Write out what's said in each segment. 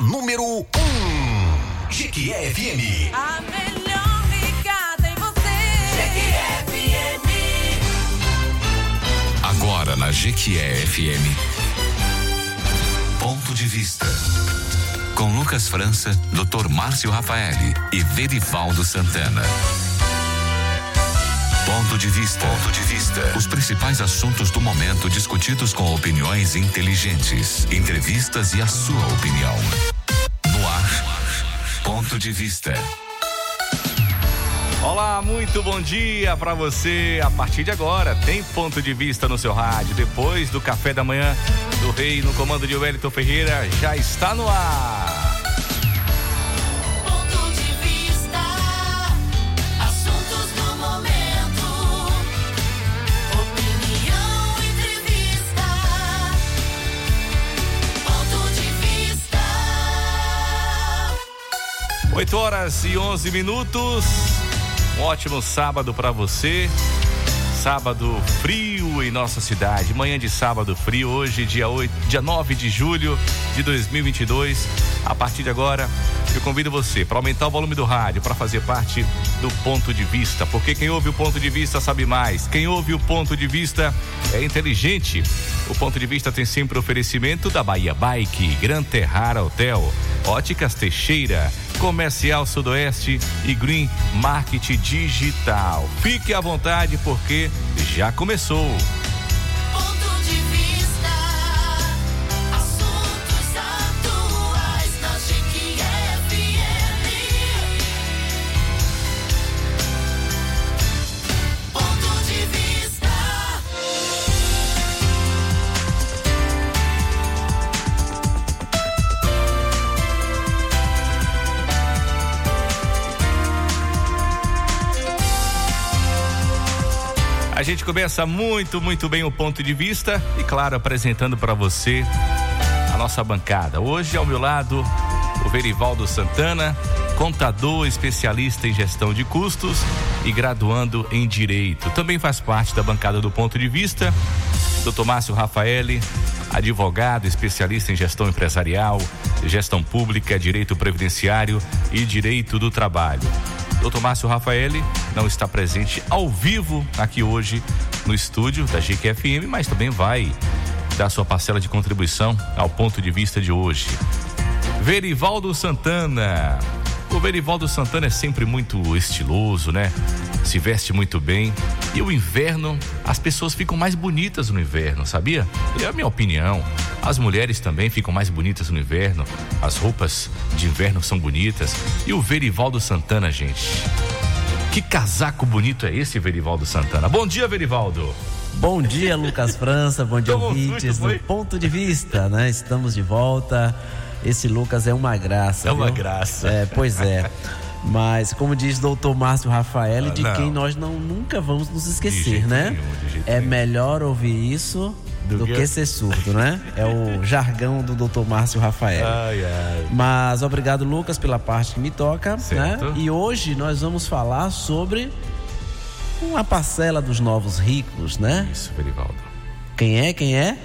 a número 1. Um. Jequié FM. A melhor ligada em você. Jequié FM. Agora na Jequié FM. Ponto de vista. Com Lucas França, Dr. Márcio Rafaeli e Verivaldo Santana. Ponto de vista. Ponto de vista. Os principais assuntos do momento discutidos com opiniões inteligentes, entrevistas e a sua opinião. Ponto de vista. Olá, muito bom dia para você. A partir de agora, tem ponto de vista no seu rádio. Depois do café da manhã do Rei no comando de Wellington Ferreira, já está no ar. 8 horas e 11 minutos. Um ótimo sábado para você. Sábado frio em nossa cidade. Manhã de sábado frio, hoje, dia, 8, dia 9 de julho de 2022. A partir de agora, eu convido você para aumentar o volume do rádio, para fazer parte do ponto de vista. Porque quem ouve o ponto de vista sabe mais. Quem ouve o ponto de vista é inteligente. O ponto de vista tem sempre oferecimento da Bahia Bike, Gran Terrara Hotel, Óticas Teixeira, Comercial Sudoeste e Green Market Digital. Fique à vontade porque já começou. A gente começa muito, muito bem o ponto de vista e, claro, apresentando para você a nossa bancada. Hoje, ao meu lado, o Verivaldo Santana, contador especialista em gestão de custos e graduando em direito. Também faz parte da bancada do ponto de vista. Dr. Márcio Rafaeli, advogado especialista em gestão empresarial, gestão pública, direito previdenciário e direito do trabalho. Dr. Márcio Rafaeli não está presente ao vivo aqui hoje no estúdio da GQFM, mas também vai dar sua parcela de contribuição ao ponto de vista de hoje. Verivaldo Santana. O Verivaldo Santana é sempre muito estiloso, né? Se veste muito bem. E o inverno, as pessoas ficam mais bonitas no inverno, sabia? É a minha opinião. As mulheres também ficam mais bonitas no inverno. As roupas de inverno são bonitas. E o Verivaldo Santana, gente. Que casaco bonito é esse, Verivaldo Santana? Bom dia, Verivaldo. Bom dia, Lucas França. Bom dia, Tomou ouvintes foi? do Ponto de Vista, né? Estamos de volta. Esse Lucas é uma graça. É uma viu? graça. É, pois é. Mas, como diz doutor Márcio Rafael, Ah, de não. quem nós não, nunca vamos nos esquecer, né? nenhum, é nenhum. melhor ouvir isso Do do, que- que... ser surdo, né? É o jargão do doutor Márcio Rafael. Ai, ai. Mas obrigado, Lucas, pela parte que me toca. Certo. Né? E hoje nós vamos falar sobre uma parcela dos novos ricos, né? Isso, Verivaldo. Quem é? Quem é?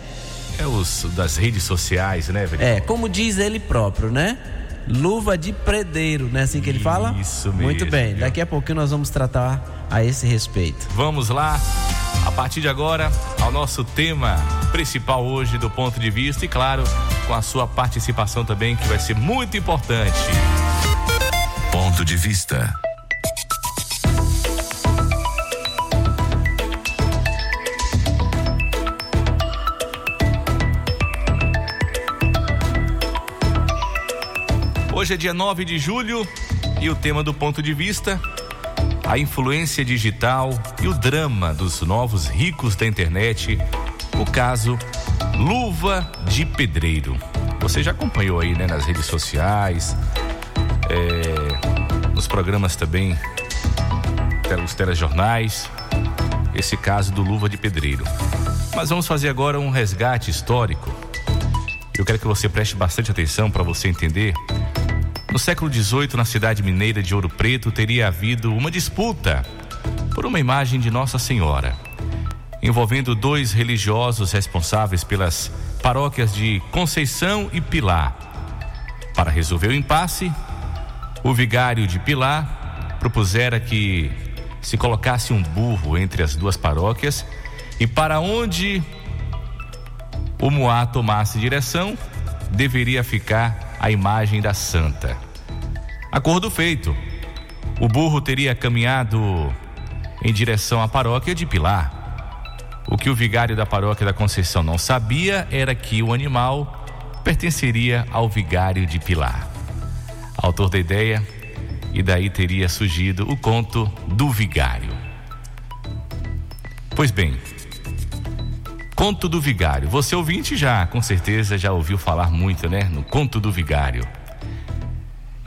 É os das redes sociais, né, Verivaldo? É, como diz ele próprio, né? Luva de predeiro, né? Assim que ele fala? Isso Muito mesmo, bem. viu? Daqui a pouquinho nós vamos tratar a esse respeito. Vamos lá, a partir de agora, ao nosso tema principal hoje do ponto de vista e, claro, com a sua participação também, que vai ser muito importante. Ponto de vista. Hoje é dia 9 de julho e o tema do ponto de vista, a influência digital e o drama dos novos ricos da internet, o caso Luva de Pedreiro. Você já acompanhou aí, né, nas redes sociais, é, nos programas também, os telejornais, esse caso do Luva de Pedreiro. Mas vamos fazer agora um resgate histórico. Eu quero que você preste bastante atenção para você entender no século XVIII, na cidade mineira de Ouro Preto, teria havido uma disputa por uma imagem de Nossa Senhora, envolvendo dois religiosos responsáveis pelas paróquias de Conceição e Pilar. Para resolver o impasse, o vigário de Pilar propusera que se colocasse um burro entre as duas paróquias e para onde o Moá tomasse direção, deveria ficar a imagem da santa. Acordo feito. O burro teria caminhado em direção à paróquia de Pilar. O que o vigário da paróquia da Conceição não sabia era que o animal pertenceria ao vigário de Pilar. Autor da ideia, e daí teria surgido o conto do vigário. Pois bem, conto do vigário. Você ouvinte já, com certeza, já ouviu falar muito, né? No conto do vigário.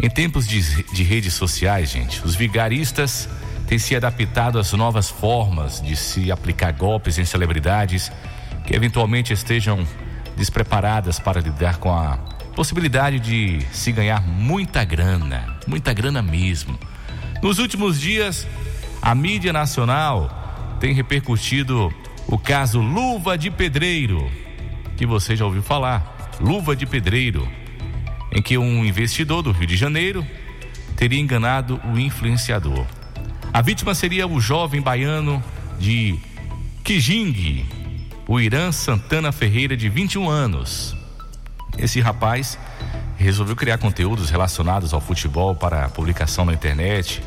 Em tempos de, de redes sociais, gente, os vigaristas têm se adaptado às novas formas de se aplicar golpes em celebridades que eventualmente estejam despreparadas para lidar com a possibilidade de se ganhar muita grana, muita grana mesmo. Nos últimos dias, a mídia nacional tem repercutido o caso Luva de Pedreiro, que você já ouviu falar. Luva de Pedreiro, em que um investidor do Rio de Janeiro teria enganado o influenciador. A vítima seria o jovem baiano de Kijing, o Irã Santana Ferreira, de 21 anos. Esse rapaz resolveu criar conteúdos relacionados ao futebol para publicação na internet,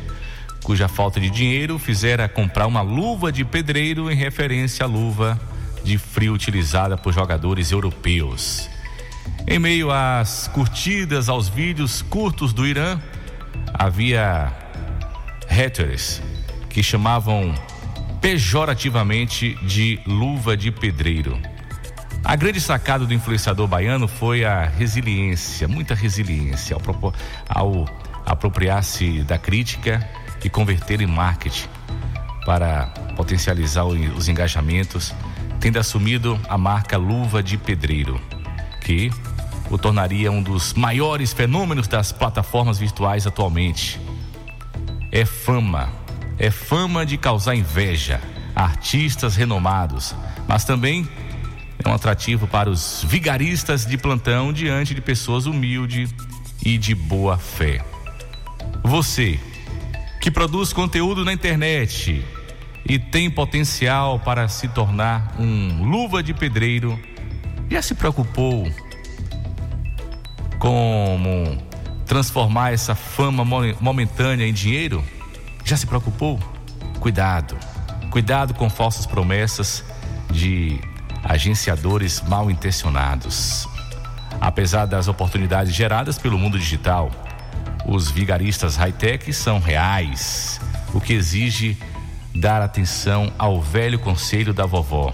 cuja falta de dinheiro fizera comprar uma luva de pedreiro em referência à luva de frio utilizada por jogadores europeus. Em meio às curtidas aos vídeos curtos do Irã, havia haters que chamavam pejorativamente de luva de pedreiro. A grande sacada do influenciador baiano foi a resiliência, muita resiliência ao, ao apropriar-se da crítica e converter em marketing para potencializar os engajamentos, tendo assumido a marca Luva de Pedreiro, que o tornaria um dos maiores fenômenos das plataformas virtuais atualmente. É fama, é fama de causar inveja a artistas renomados, mas também é um atrativo para os vigaristas de plantão diante de pessoas humildes e de boa fé. Você que produz conteúdo na internet e tem potencial para se tornar um luva de pedreiro, já se preocupou como transformar essa fama momentânea em dinheiro? Já se preocupou? Cuidado, cuidado com falsas promessas de agenciadores mal intencionados. Apesar das oportunidades geradas pelo mundo digital, os vigaristas high-tech são reais, o que exige dar atenção ao velho conselho da vovó.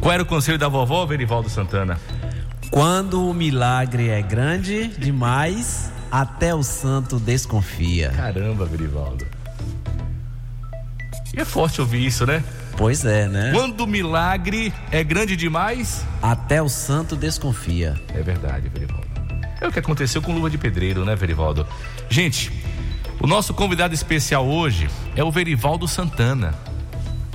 Qual era o conselho da vovó, Verivaldo Santana? Quando o milagre é grande demais, até o santo desconfia. Caramba, Verivaldo. E é forte ouvir isso, né? Pois é, né? Quando o milagre é grande demais, até o santo desconfia. É verdade, Verivaldo. É o que aconteceu com luva de pedreiro, né, Verivaldo? Gente, o nosso convidado especial hoje é o Verivaldo Santana.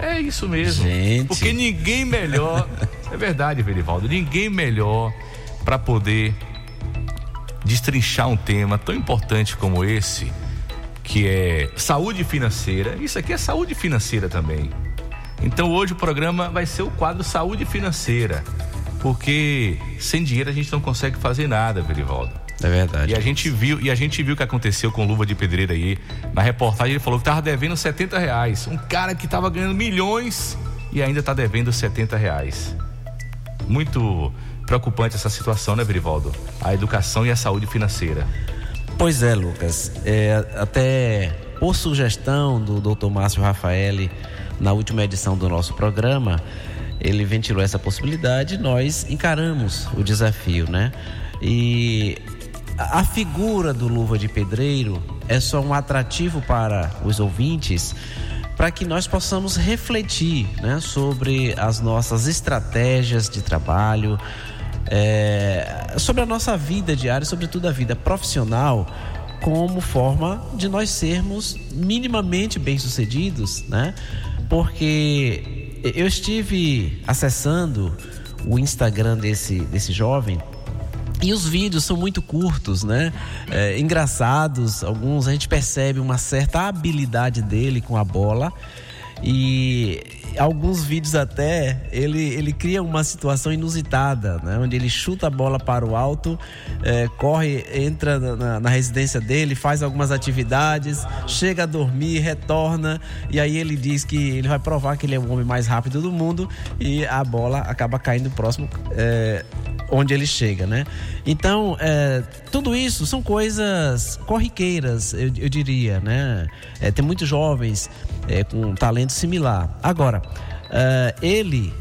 É isso mesmo. Gente. Porque ninguém melhor. é verdade, Verivaldo. Ninguém melhor para poder destrinchar um tema tão importante como esse, que é saúde financeira. Isso aqui é saúde financeira também. Então hoje o programa vai ser o quadro Saúde Financeira. Porque sem dinheiro a gente não consegue fazer nada, Verivaldo. É verdade. E a gente viu, e a gente viu o que aconteceu com luva de pedreira aí. Na reportagem ele falou que tava devendo 70 reais. Um cara que tava ganhando milhões e ainda tá devendo 70 reais. Muito preocupante essa situação, né, Verivaldo? A educação e a saúde financeira. Pois é, Lucas. É, até por sugestão do Dr. Márcio Rafaeli, na última edição do nosso programa, ele ventilou essa possibilidade, nós encaramos o desafio, né? E a figura do Luva de Pedreiro é só um atrativo para os ouvintes para que nós possamos refletir né, sobre as nossas estratégias de trabalho, é, sobre a nossa vida diária, sobretudo a vida profissional, como forma de nós sermos minimamente bem-sucedidos, né? Porque eu estive acessando o Instagram desse, desse jovem E os vídeos são muito curtos, né? É, engraçados, alguns a gente percebe uma certa habilidade dele com a bola. E alguns vídeos até ele, ele cria uma situação inusitada, né? onde ele chuta a bola para o alto, é, corre, entra na, na, residência dele, faz algumas atividades, chega a dormir, retorna e aí ele diz que ele vai provar que ele é o homem mais rápido do mundo e a bola acaba caindo próximo é, onde ele chega, né? Então, é, tudo isso são coisas corriqueiras, eu, eu diria, né? É, tem muitos jovens é, com talento similar. Agora, é, ele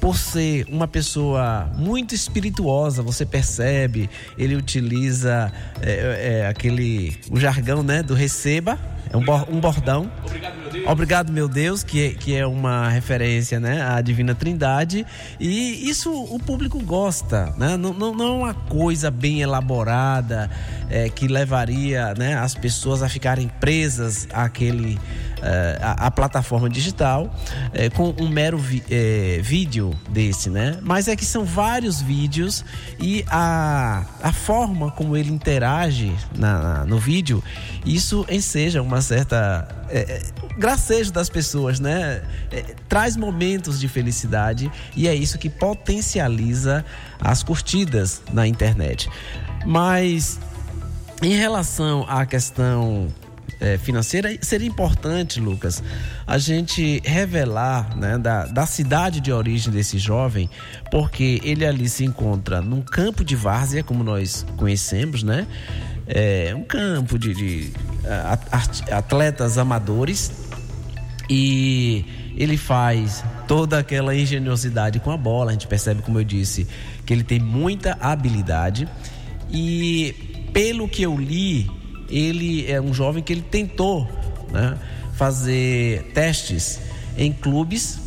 por ser uma pessoa muito espirituosa, você percebe, ele utiliza é, é, aquele o jargão né, do receba, é um, bordão. Obrigado, meu Deus. Obrigado, meu Deus, que, é, que é uma referência né, à Divina Trindade. E isso o público gosta, né? Não, não, não é uma coisa bem elaborada é, que levaria né, as pessoas a ficarem presas àquele a, a, plataforma digital é, com um mero vi, é, vídeo desse, né? Mas é que são vários vídeos e a, a forma como ele interage na, na no vídeo, isso enseja uma certa é, gracejo das pessoas, né? Traz momentos de felicidade e é isso que potencializa as curtidas na internet. Mas em relação à questão é, financeira, seria importante, Lucas, a gente revelar né, da, da cidade de origem desse jovem, porque ele ali se encontra num campo de várzea, como nós conhecemos, né? É um campo de, de atletas amadores e ele faz toda aquela engenhosidade com a bola. A gente percebe, como eu disse, que ele tem muita habilidade e pelo que eu li ele é um jovem que ele tentou né, fazer testes em clubes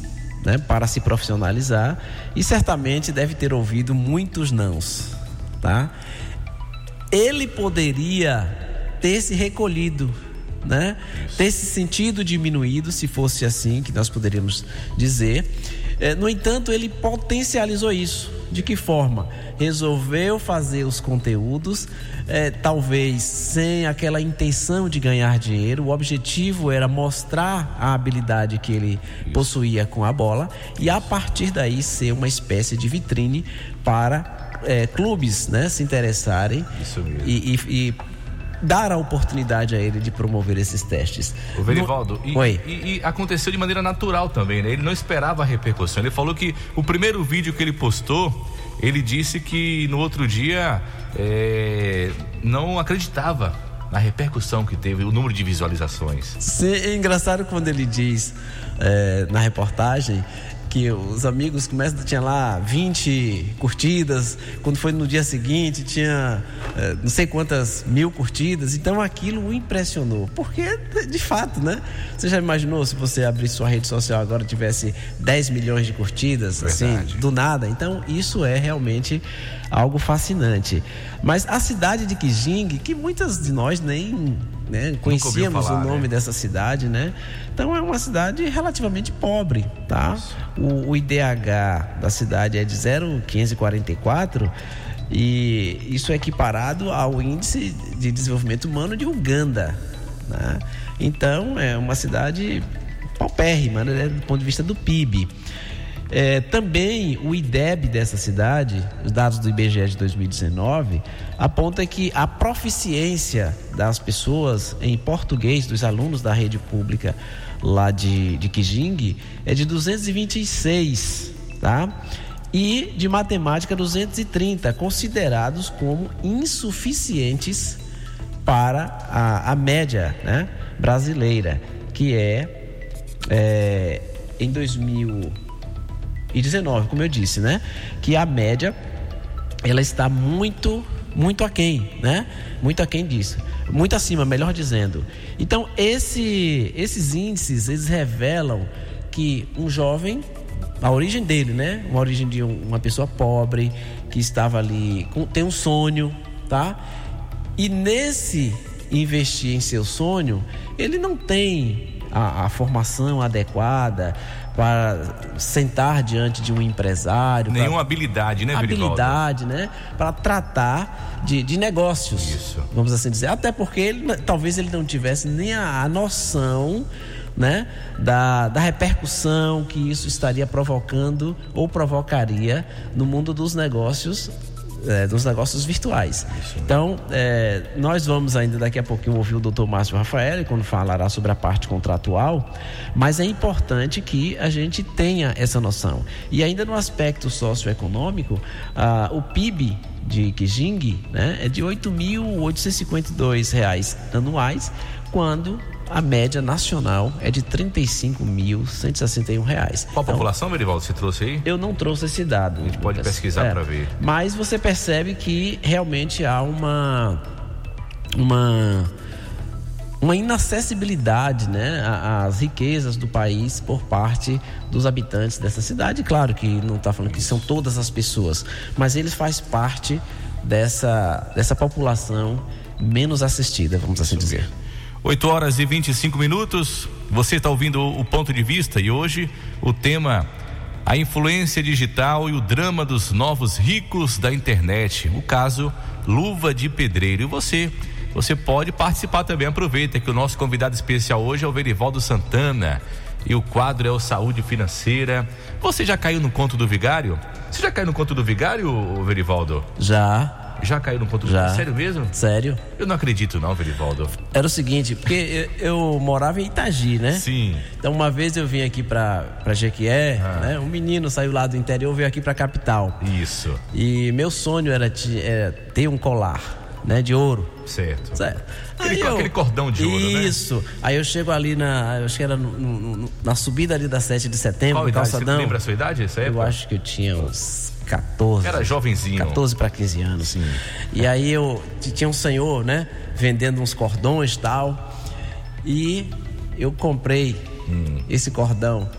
né, para se profissionalizar e certamente deve ter ouvido muitos nãos, tá? Ele poderia ter se recolhido, né? Ter se sentido diminuído, se fosse assim que nós poderíamos dizer. É, no entanto, ele potencializou isso. De que forma? Resolveu fazer os conteúdos, é, talvez sem aquela intenção de ganhar dinheiro. O objetivo era mostrar a habilidade que ele possuía com a bola e a partir daí ser uma espécie de vitrine para é, clubes né, se interessarem e, e, e dar a oportunidade a ele de promover esses testes. O Verivaldo, no... e, e, e, aconteceu de maneira natural também, né? Ele não esperava a repercussão. Ele falou que o primeiro vídeo que ele postou, ele disse que no outro dia é, não acreditava na repercussão que teve, o número de visualizações. Sim, é engraçado quando ele diz é, na reportagem que os amigos começam, tinha lá 20 curtidas, quando foi no dia seguinte tinha é, não sei quantas mil curtidas, então aquilo o impressionou, porque de fato, né? Você já imaginou se você abrir sua rede social agora tivesse 10 milhões de curtidas, assim, Verdade. assim, do nada? Então isso é realmente algo fascinante. Mas a cidade de Kijing, que muitas de nós nem né? Conhecíamos falar, o nome né? dessa cidade, né? Então é uma cidade relativamente pobre, tá? O, o IDH da cidade é de 0,544 e isso é equiparado ao índice de desenvolvimento humano de Uganda, né? Então é uma cidade paupérrima, né? do ponto de vista do PIB. É, também o IDEB dessa cidade, os dados do IBGE de 2019, aponta que a proficiência das pessoas em português, dos alunos da rede pública lá de, de Kijing, é de 226, tá? E de matemática 230, considerados como insuficientes para a, a média né, brasileira, que é, é em 2000 e 19, como eu disse, né? Que a média ela está muito muito aquém, né? Muito aquém disso. Muito acima, melhor dizendo. Então, esse, esses índices, eles revelam que um jovem, a origem dele, né? Uma origem de um, uma pessoa pobre, que estava ali, com, tem um sonho, tá? E nesse investir em seu sonho, ele não tem a, a formação adequada para sentar diante de um empresário. Nenhuma pra, habilidade, né, Habilidade, né? Para tratar de, de negócios. Isso. Vamos assim dizer. Até porque ele, talvez ele não tivesse nem a, a noção né, da, da repercussão que isso estaria provocando ou provocaria no mundo dos negócios é, dos negócios virtuais. Então, é, nós vamos ainda daqui a pouquinho ouvir o doutor Márcio Rafael quando falará sobre a parte contratual, mas é importante que a gente tenha essa noção. E ainda no aspecto socioeconômico, ah, o PIB de Kijing né, é de R$ 8.852 anuais, quando a média nacional é de 35.161 reais. Qual a então, população, Verivaldo, você trouxe aí? Eu não trouxe esse dado. A gente pode pesquisar é, para ver. Mas você percebe que realmente há uma uma uma inacessibilidade né, às riquezas do país por parte dos habitantes dessa cidade. Claro que não está falando que são todas as pessoas, mas eles fazem parte dessa, dessa população menos assistida, vamos assim dizer. 8 horas e 25 minutos. Você está ouvindo o ponto de vista e hoje o tema a influência digital e o drama dos novos ricos da internet. O caso Luva de Pedreiro. E você, você pode participar também. Aproveita que o nosso convidado especial hoje é o Verivaldo Santana e o quadro é o Saúde Financeira. Você já caiu no conto do vigário? Você já caiu no conto do vigário, Verivaldo? Já. Já caiu no ponto Já. de Sério mesmo? Sério. Eu não acredito não, Verivaldo. Era o seguinte, porque eu, eu, morava em Itagi, né? Sim. Então uma vez eu vim aqui pra, pra Jequié, ah. né? Um menino saiu lá do interior, veio aqui pra capital. Isso. E meu sonho era, era ter um colar, né? De ouro. Certo. certo. Aquele, eu, aquele, cordão de ouro, né? Isso. Né? Aí eu chego ali na. Eu acho que era no, no, no, na subida ali da 7 de setembro, Qual idade? calçadão. Você lembra a sua idade? Essa época? Eu acho que eu tinha uns 14. Era jovenzinho. 14 para 15 anos. Sim. E aí eu tinha um senhor, né, vendendo uns cordões e tal. E eu comprei hum. esse cordão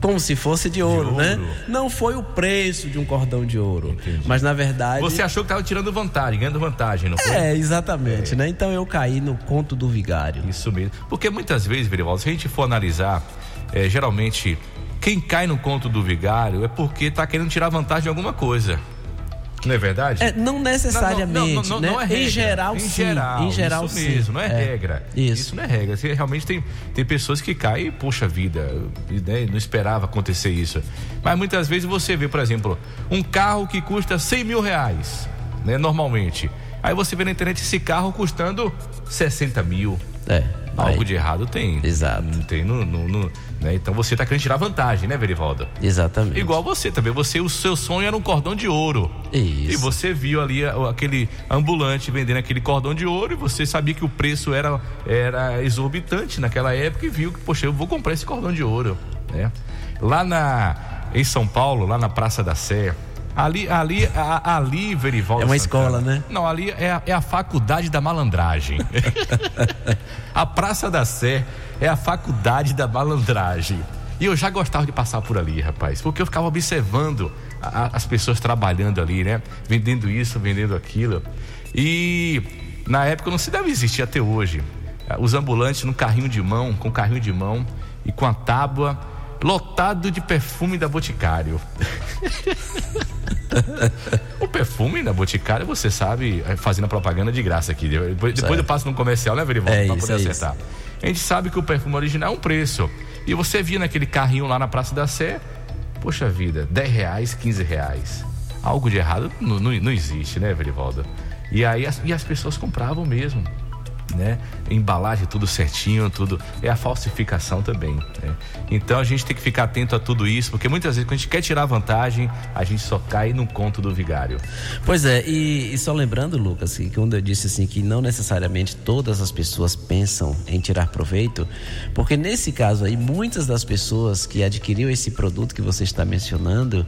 como se fosse de ouro, de né? ouro, né? Não foi o preço de um cordão de ouro, Entendi. mas na verdade você achou que estava tirando vantagem, ganhando vantagem, não foi? É, exatamente, é. né? Então eu caí no conto do vigário. Isso mesmo, porque muitas vezes, Verivaldo, se a gente for analisar, é, geralmente quem cai no conto do vigário é porque está querendo tirar vantagem de alguma coisa. Não é verdade? É, não necessariamente. Não, não, não, né? não é regra. Em geral, em sim. Geral, em geral, isso sim. mesmo, não é, é, regra. Isso. isso não é regra. Você, realmente tem, tem pessoas que caem e, poxa vida, né, não esperava acontecer isso. Mas muitas vezes você vê, por exemplo, um carro que custa 100 mil reais, né, normalmente. Aí você vê na internet esse carro custando 60 mil. É. Algo aí. de errado tem. Exato. Tem no, no, no né? Então você está querendo tirar vantagem, né, Verivaldo? Exatamente. Igual você também. Você, o seu sonho era um cordão de ouro. Isso. E você viu ali aquele ambulante vendendo aquele cordão de ouro e você sabia que o preço era, era exorbitante naquela época e viu que, poxa, eu vou comprar esse cordão de ouro, né? Lá na, em São Paulo, lá na Praça da Sé, Ali, ali, a, ali, Verivaldo. É uma Santana, escola, né? Não, ali é a, é a faculdade da malandragem. a Praça da Sé é a faculdade da malandragem. E eu já gostava de passar por ali, rapaz, porque eu ficava observando a, as pessoas trabalhando ali, né? Vendendo isso, vendendo aquilo. E na época não se deve existir até hoje. Os ambulantes no carrinho de mão, com carrinho de mão e com a tábua lotado de perfume da Boticário. o perfume da Boticário, você sabe, é, fazendo a propaganda de graça aqui. Depois, depois eu passo no comercial, né, Verivaldo? É pra isso, poder é acertar. Isso. A gente sabe que o perfume original é um preço. E você via naquele carrinho lá na Praça da Sé, poxa vida, 10 reais, 15 reais. Algo de errado não, não, não existe, né, Verivaldo? E aí as, e as pessoas compravam mesmo né? Embalagem tudo certinho, tudo é a falsificação também. Né? Então a gente tem que ficar atento a tudo isso, porque muitas vezes quando a gente quer tirar vantagem, a gente só cai no conto do vigário. Pois é, e, e só lembrando, Lucas, que quando eu disse assim que não necessariamente todas as pessoas pensam em tirar proveito, porque nesse caso aí muitas das pessoas que adquiriu esse produto que você está mencionando,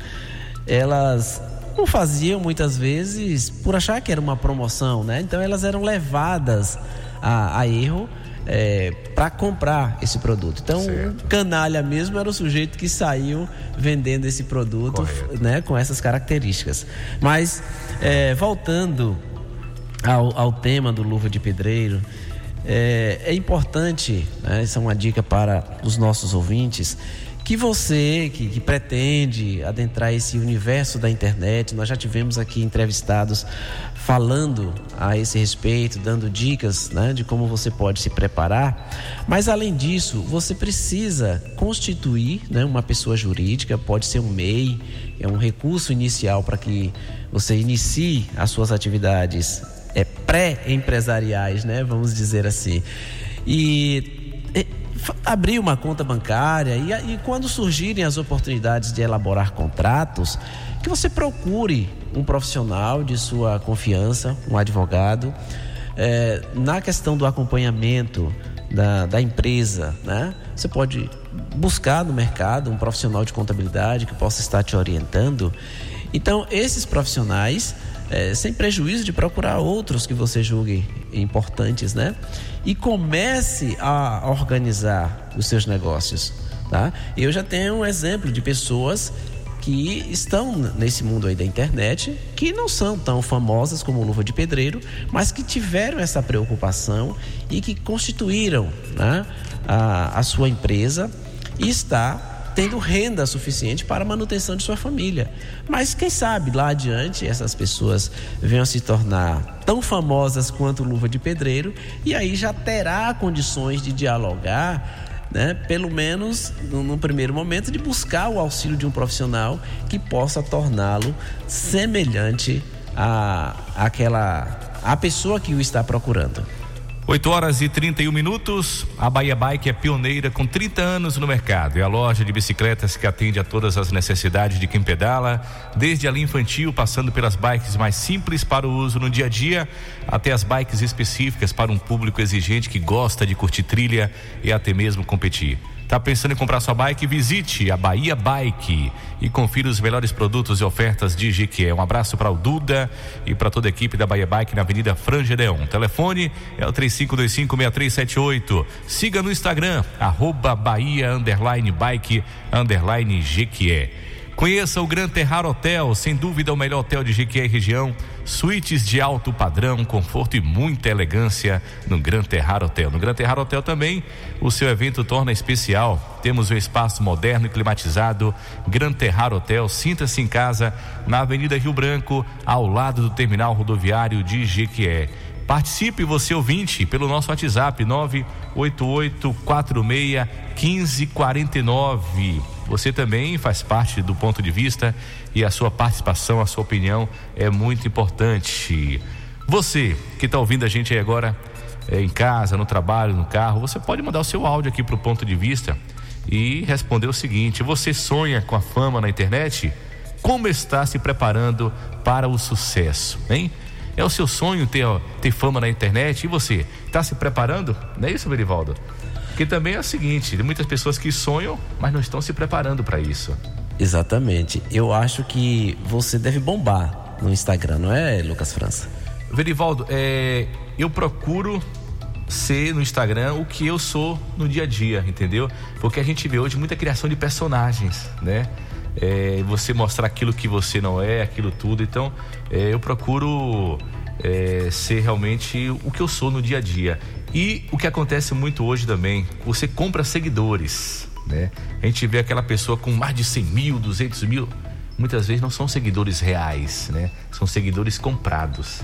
elas não faziam muitas vezes por achar que era uma promoção, né? Então elas eram levadas a, a erro é, para comprar esse produto. Então, certo. canalha mesmo era o sujeito que saiu vendendo esse produto né, com essas características. Mas, é, voltando ao, ao tema do Luva de Pedreiro, É, é importante, né, essa é uma dica para os nossos ouvintes, que você que, que, pretende adentrar esse universo da internet, nós já tivemos aqui entrevistados falando a esse respeito, dando dicas né, de como você pode se preparar. Mas além disso, você precisa constituir né, uma pessoa jurídica, pode ser um MEI, é um recurso inicial para que você inicie as suas atividades é, pré-empresariais, né, vamos dizer assim. E abrir uma conta bancária e, e quando surgirem as oportunidades de elaborar contratos, que você procure um profissional de sua confiança, um advogado. É, na questão do acompanhamento da, da empresa, né? Você pode buscar no mercado um profissional de contabilidade que possa estar te orientando. Então, esses profissionais é, sem prejuízo de procurar outros que você julgue importantes, né? E comece a organizar os seus negócios, tá? Eu já tenho um exemplo de pessoas que estão nesse mundo aí da internet, que não são tão famosas como Luva de Pedreiro, mas que tiveram essa preocupação e que constituíram né, a, a sua empresa e está tendo renda suficiente para a manutenção de sua família. Mas quem sabe lá adiante essas pessoas venham se tornar tão famosas quanto Luva de Pedreiro e aí já terá condições de dialogar né, pelo menos no, primeiro momento, de buscar o auxílio de um profissional que possa torná-lo semelhante a aquela a pessoa que o está procurando. 8 horas e 31 minutos. A Bahia Bike é pioneira com 30 anos no mercado. É a loja de bicicletas que atende a todas as necessidades de quem pedala, desde a linha infantil, passando pelas bikes mais simples para o uso no dia a dia, até as bikes específicas para um público exigente que gosta de curtir trilha e até mesmo competir. Tá pensando em comprar sua bike? Visite a Bahia Bike e confira os melhores produtos e ofertas de Jequié. Um abraço para o Duda e para toda a equipe da Bahia Bike na Avenida Frangedeon. Telefone é o 35256378. Siga no Instagram, arroba Bahia bike Jequié. Conheça o Gran Terrar Hotel, sem dúvida o melhor hotel de Jequié região. Suítes de alto padrão, conforto e muita elegância no Gran Terrar Hotel. No Gran Terrar Hotel também, o seu evento torna especial. Temos um espaço moderno e climatizado. Gran Terrar Hotel, sinta-se em casa na Avenida Rio Branco, ao lado do terminal rodoviário de Jequié. Participe você ouvinte pelo nosso WhatsApp 98846 1549. Você também faz parte do ponto de vista e a sua participação, a sua opinião é muito importante. Você que está ouvindo a gente aí agora é, em casa, no trabalho, no carro, você pode mandar o seu áudio aqui para o ponto de vista e responder o seguinte: você sonha com a fama na internet? Como está se preparando para o sucesso, hein? É o seu sonho ter, ter fama na internet? E você, está se preparando? Não é isso, Verivaldo? Porque também é o seguinte, tem muitas pessoas que sonham, mas não estão se preparando para isso. Exatamente. Eu acho que você deve bombar no Instagram, não é, Lucas França? Verivaldo, é, eu procuro ser no Instagram o que eu sou no dia a dia, entendeu? Porque a gente vê hoje muita criação de personagens, né? É, você mostrar aquilo que você não é, aquilo tudo. Então, é, eu procuro é, ser realmente o que eu sou no dia a dia. E o que acontece muito hoje também, você compra seguidores, né? A gente vê aquela pessoa com mais de 100 mil, 200 mil, muitas vezes não são seguidores reais, né? São seguidores comprados.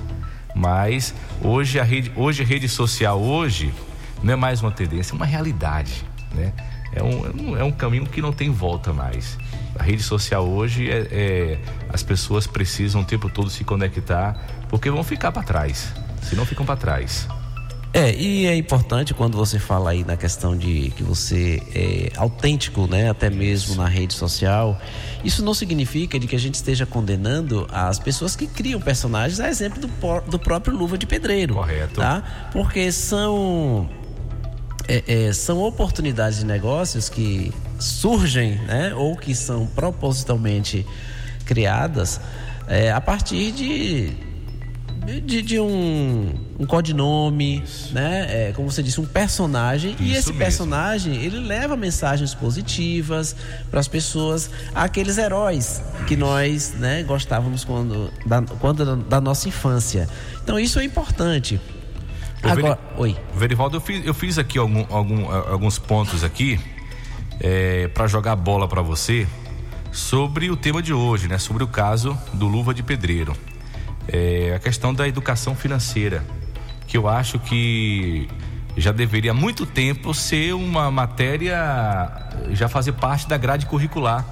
Mas hoje a rede, hoje a rede social hoje não é mais uma tendência, é uma realidade, né? É um, é um caminho que não tem volta mais. A rede social hoje é, é as pessoas precisam o tempo todo se conectar porque vão ficar para trás. Se não ficam para trás. É, e é importante quando você fala aí na questão de que você é autêntico, né, até mesmo na rede social. Isso não significa de que a gente esteja condenando as pessoas que criam personagens, a exemplo do, do próprio Luva de Pedreiro. Correto. Tá? Porque são é, é, são oportunidades de negócios que surgem, né, ou que são propositalmente criadas é, a partir de de, de um, um codinome, né? É, como você disse, um personagem. Isso e esse mesmo. personagem, ele leva mensagens positivas para as pessoas, aqueles heróis que nós né, gostávamos quando da, quando da nossa infância. Então isso é importante. Agora, oi. Verivaldo, eu fiz, eu fiz aqui algum, algum, alguns pontos aqui é, para jogar bola para você sobre o tema de hoje, né? Sobre o caso do Luva de Pedreiro. É, a questão da educação financeira, que eu acho que já deveria há muito tempo ser uma matéria, já fazer parte da grade curricular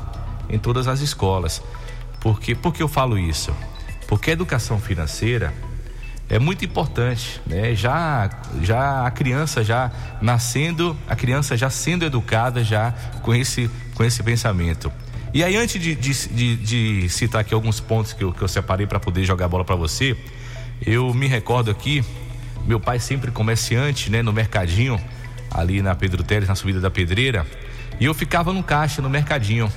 em todas as escolas. Porque, por que eu falo isso? Porque a educação financeira é muito importante, né? Já, já a criança já nascendo, a criança já sendo educada já com esse, com esse pensamento. E aí, antes de, de, de, de citar aqui alguns pontos que eu, que eu separei para poder jogar a bola para você, eu me recordo aqui, meu pai sempre comerciante, né, no mercadinho, ali na Pedro Teles, na subida da Pedreira, e eu ficava no caixa, no mercadinho.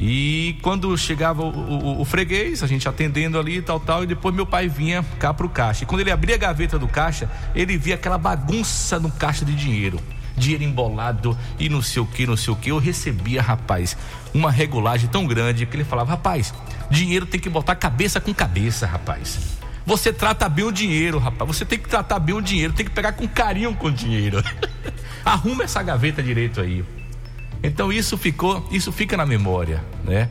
E quando chegava o, o, o, freguês, a gente atendendo ali tal, tal, e depois meu pai vinha cá pro caixa. E quando ele abria a gaveta do caixa, ele via aquela bagunça no caixa de dinheiro. Dinheiro embolado e não sei o que, não sei o que. Eu recebia, rapaz, uma regulagem tão grande que ele falava: rapaz, dinheiro tem que botar cabeça com cabeça, rapaz. Você trata bem o dinheiro, rapaz. Você tem que tratar bem o dinheiro, tem que pegar com carinho com o dinheiro. Arruma essa gaveta direito aí. Então isso ficou, isso fica na memória, né?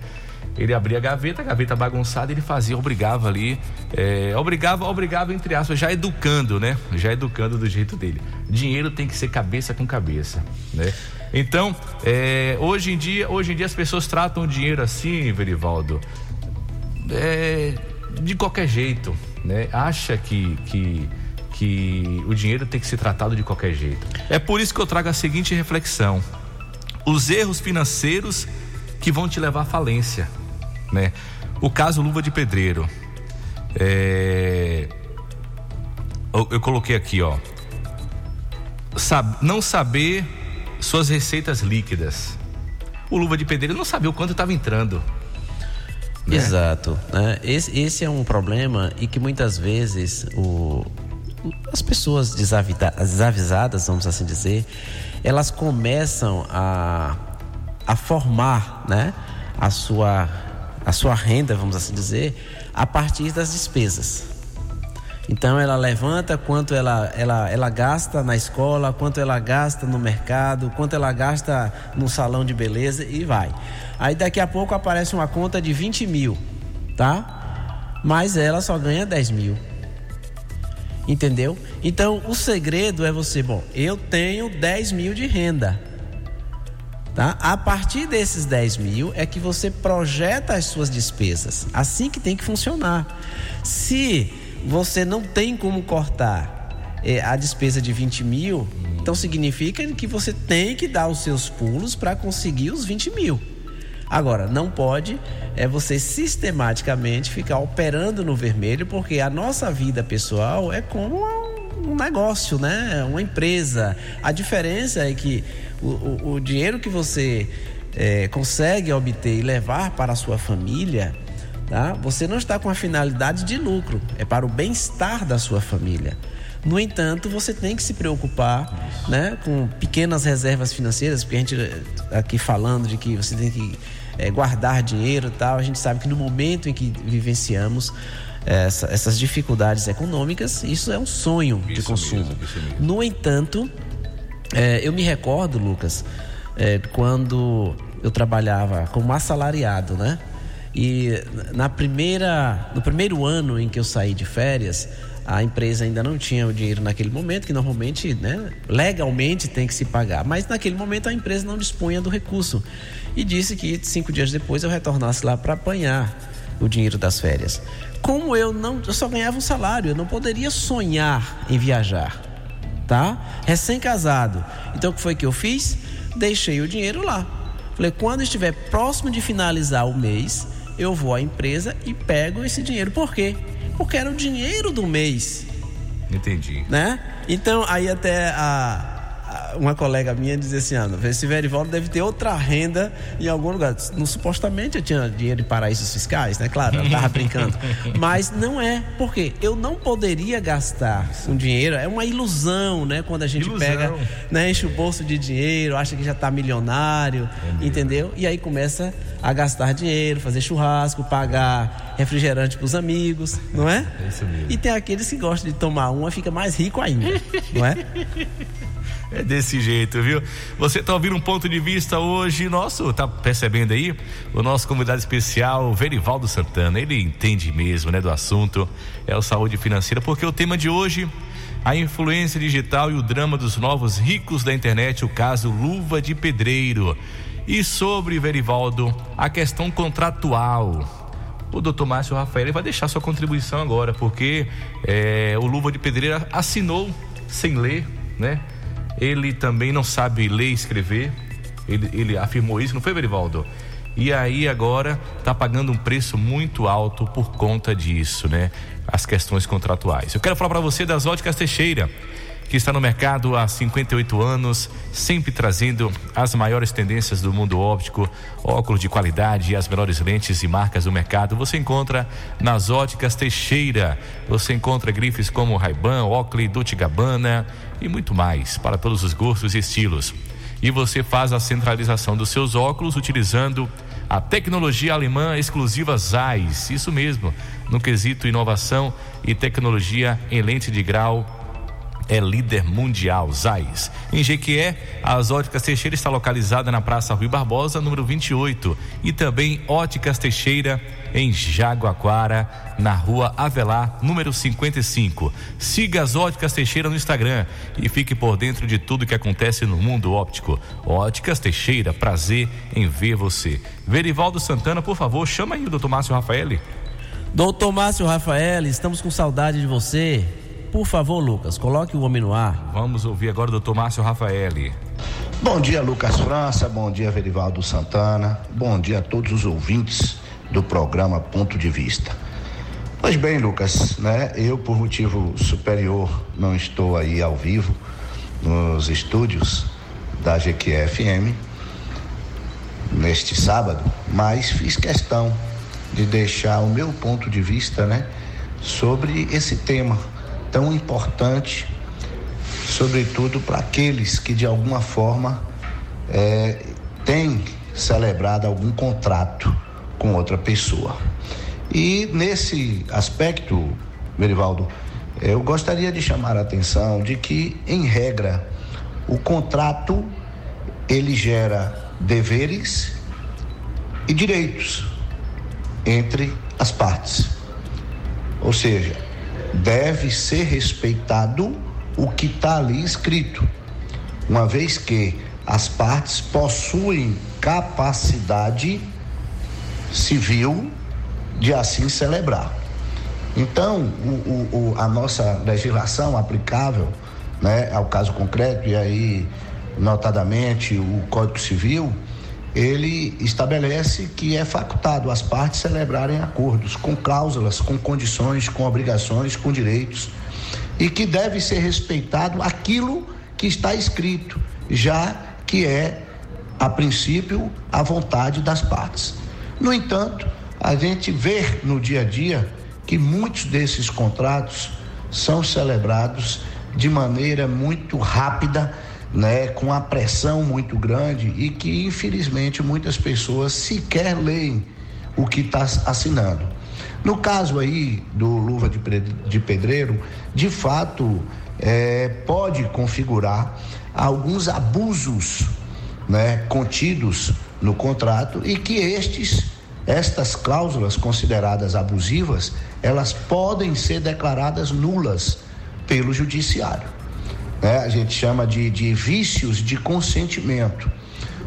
Ele abria a gaveta, a gaveta bagunçada, ele fazia, obrigava ali, é, obrigava, obrigava entre aspas, já educando, né? Já educando do jeito dele. Dinheiro tem que ser cabeça com cabeça, né? Então, é, hoje em dia, hoje em dia as pessoas tratam o dinheiro assim, Verivaldo, é, de qualquer jeito, né? Acha que, que que o dinheiro tem que ser tratado de qualquer jeito. É por isso que eu trago a seguinte reflexão: os erros financeiros que vão te levar à falência, né? O caso Luva de Pedreiro. É... Eu, eu, coloquei aqui, ó. Sab... não saber suas receitas líquidas. O Luva de Pedreiro não sabia o quanto estava entrando. Né? Exato. Né? Esse, esse, é um problema e que muitas vezes o, as pessoas desavisadas, vamos assim dizer, elas começam a, a formar né, a, sua, a sua renda, vamos assim dizer, a partir das despesas. Então ela levanta quanto ela, ela, ela gasta na escola, quanto ela gasta no mercado, quanto ela gasta no salão de beleza e vai. Aí daqui a pouco aparece uma conta de 20 mil, tá? Mas ela só ganha 10 mil. Entendeu? Então o segredo é você, bom, eu tenho 10 mil de renda. Tá? A partir desses 10 mil é que você projeta as suas despesas. Assim que tem que funcionar. Se você não tem como cortar é, a despesa de 20 mil, então significa que você tem que dar os seus pulos para conseguir os 20 mil. Agora, não pode é você sistematicamente ficar operando no vermelho, porque a nossa vida pessoal é como um negócio, né? Uma empresa. A diferença é que o, o, o dinheiro que você é, consegue obter e levar para a sua família, tá? Você não está com a finalidade de lucro, é para o bem-estar da sua família. No entanto, você tem que se preocupar né, com pequenas reservas financeiras, porque a gente aqui falando de que você tem que é, guardar dinheiro e tal, a gente sabe que no momento em que vivenciamos essa, essas dificuldades econômicas, isso é um sonho isso de consumo. Mesmo, mesmo. No entanto, é, eu me recordo, Lucas, é, quando eu trabalhava como assalariado, né? E na primeira, no primeiro ano em que eu saí de férias, a empresa ainda não tinha o dinheiro naquele momento, que normalmente, né, legalmente tem que se pagar. Mas naquele momento a empresa não dispunha do recurso. E disse que cinco dias depois eu retornasse lá para apanhar o dinheiro das férias. Como eu não, eu só ganhava um salário, eu não poderia sonhar em viajar, tá? Recém-casado. Então o que foi que eu fiz? Deixei o dinheiro lá. Falei, quando estiver próximo de finalizar o mês, eu vou à empresa e pego esse dinheiro. Por quê? porque era o dinheiro do mês. Entendi. Né? Então, aí até a, uma colega minha dizia assim: ah, esse Verivaldo deve ter outra renda em algum lugar. No, supostamente eu tinha dinheiro de paraísos fiscais, né? Claro, eu tava brincando. Mas não é, porque eu não poderia gastar um dinheiro, é uma ilusão, né? Quando a gente ilusão. pega, né, enche o bolso de dinheiro, acha que já está milionário, entendeu? E aí começa a gastar dinheiro, fazer churrasco, pagar refrigerante para os amigos, não é? É isso mesmo. E tem aqueles que gostam de tomar uma, fica mais rico ainda, não é? É desse jeito, viu? Você está ouvindo um ponto de vista hoje nosso, tá percebendo aí? O nosso convidado especial, Verivaldo Santana, ele entende mesmo, né, do assunto, é o saúde financeira, porque o tema de hoje, a influência digital e o drama dos novos ricos da internet, o caso Luva de Pedreiro. E sobre Verivaldo, a questão contratual. O doutor Márcio Rafael vai deixar sua contribuição agora, porque é, o Luva de Pedreiro assinou sem ler, né? Ele também não sabe ler e escrever. Ele, ele afirmou isso, não foi, Verivaldo? E aí agora está pagando um preço muito alto por conta disso, né? As questões contratuais. Eu quero falar para você das óticas Teixeira que está no mercado há 58 anos, sempre trazendo as maiores tendências do mundo óptico, óculos de qualidade e as melhores lentes e marcas do mercado. Você encontra nas óticas Teixeira. Você encontra grifes como Ray-Ban, Oakley, Dolce Gabbana e muito mais para todos os gostos e estilos. E você faz a centralização dos seus óculos utilizando a tecnologia alemã exclusiva Zeiss. Isso mesmo, no quesito inovação e tecnologia em lente de grau é líder mundial, Zais. Em Jequié, as Óticas Teixeira está localizada na Praça Rui Barbosa, número 28, e também Óticas Teixeira em Jaguaquara, na Rua Avelar, número 55. Siga as Óticas Teixeira no Instagram e fique por dentro de tudo que acontece no mundo óptico. Óticas Teixeira, prazer em ver você. Verivaldo Santana, por favor, chama aí o doutor Márcio Rafael. Doutor Márcio Rafael, estamos com saudade de você. Por favor, Lucas, coloque o homem no ar. Vamos ouvir agora o doutor Márcio Rafaeli. Bom dia, Lucas França. Bom dia, Verivaldo Santana. Bom dia a todos os ouvintes do programa Ponto de Vista. Pois bem, Lucas, né? Eu, por motivo superior, não estou aí ao vivo nos estúdios da GQFM neste sábado, mas fiz questão de deixar o meu ponto de vista, né, sobre esse tema tão importante, sobretudo para aqueles que de alguma forma é, têm celebrado algum contrato com outra pessoa. E nesse aspecto, Verivaldo, eu gostaria de chamar a atenção de que, em regra, o contrato ele gera deveres e direitos entre as partes. Ou seja, deve ser respeitado o que está ali escrito, uma vez que as partes possuem capacidade civil de assim celebrar. Então, o, o, a nossa legislação aplicável né, ao caso concreto, e aí, notadamente, o Código Civil, ele estabelece que é facultado às partes celebrarem acordos com cláusulas, com condições, com obrigações, com direitos e que deve ser respeitado aquilo que está escrito, já que é, a princípio, a vontade das partes. No entanto, a gente vê no dia a dia que muitos desses contratos são celebrados de maneira muito rápida né, com a pressão muito grande e que infelizmente muitas pessoas sequer leem o que está assinando. No caso aí do luva de pedreiro, de fato é, pode configurar alguns abusos né, contidos no contrato e que estes estas cláusulas consideradas abusivas elas podem ser declaradas nulas pelo judiciário né? a gente chama de, de vícios de consentimento.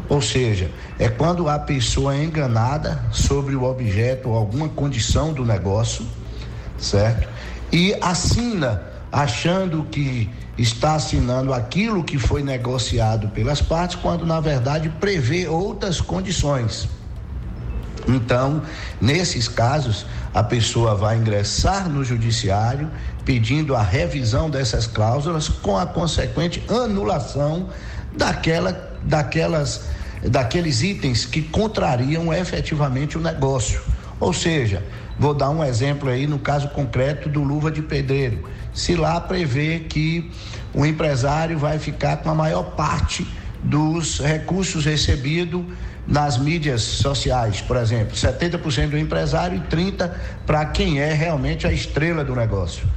Ou seja, é quando a pessoa é enganada sobre o objeto ou alguma condição do negócio, certo? E assina achando que está assinando aquilo que foi negociado pelas partes, quando na verdade prevê outras condições. Então, nesses casos, a pessoa vai ingressar no judiciário pedindo a revisão dessas cláusulas com a consequente anulação daquela, daquelas, daqueles itens que contrariam efetivamente o negócio. Ou seja, vou dar um exemplo aí no caso concreto do luva de pedreiro. Se lá prevê que o empresário vai ficar com a maior parte dos recursos recebidos nas mídias sociais, por exemplo, 70% do empresário e 30% para quem é realmente a estrela do negócio.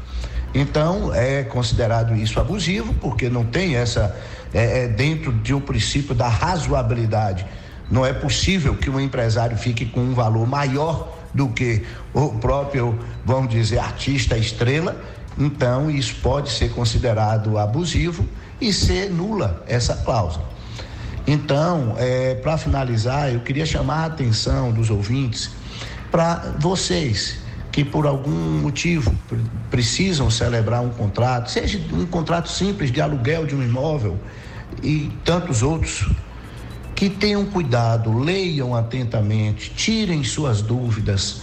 Então, é considerado isso abusivo, porque não tem essa, é, é dentro de um princípio da razoabilidade. Não é possível que um empresário fique com um valor maior do que o próprio, vamos dizer, artista estrela. Então, isso pode ser considerado abusivo e ser nula essa cláusula. Então, é, para finalizar, eu queria chamar a atenção dos ouvintes para vocês que por algum motivo precisam celebrar um contrato, seja um contrato simples de aluguel de um imóvel e tantos outros, que tenham cuidado, leiam atentamente, tirem suas dúvidas,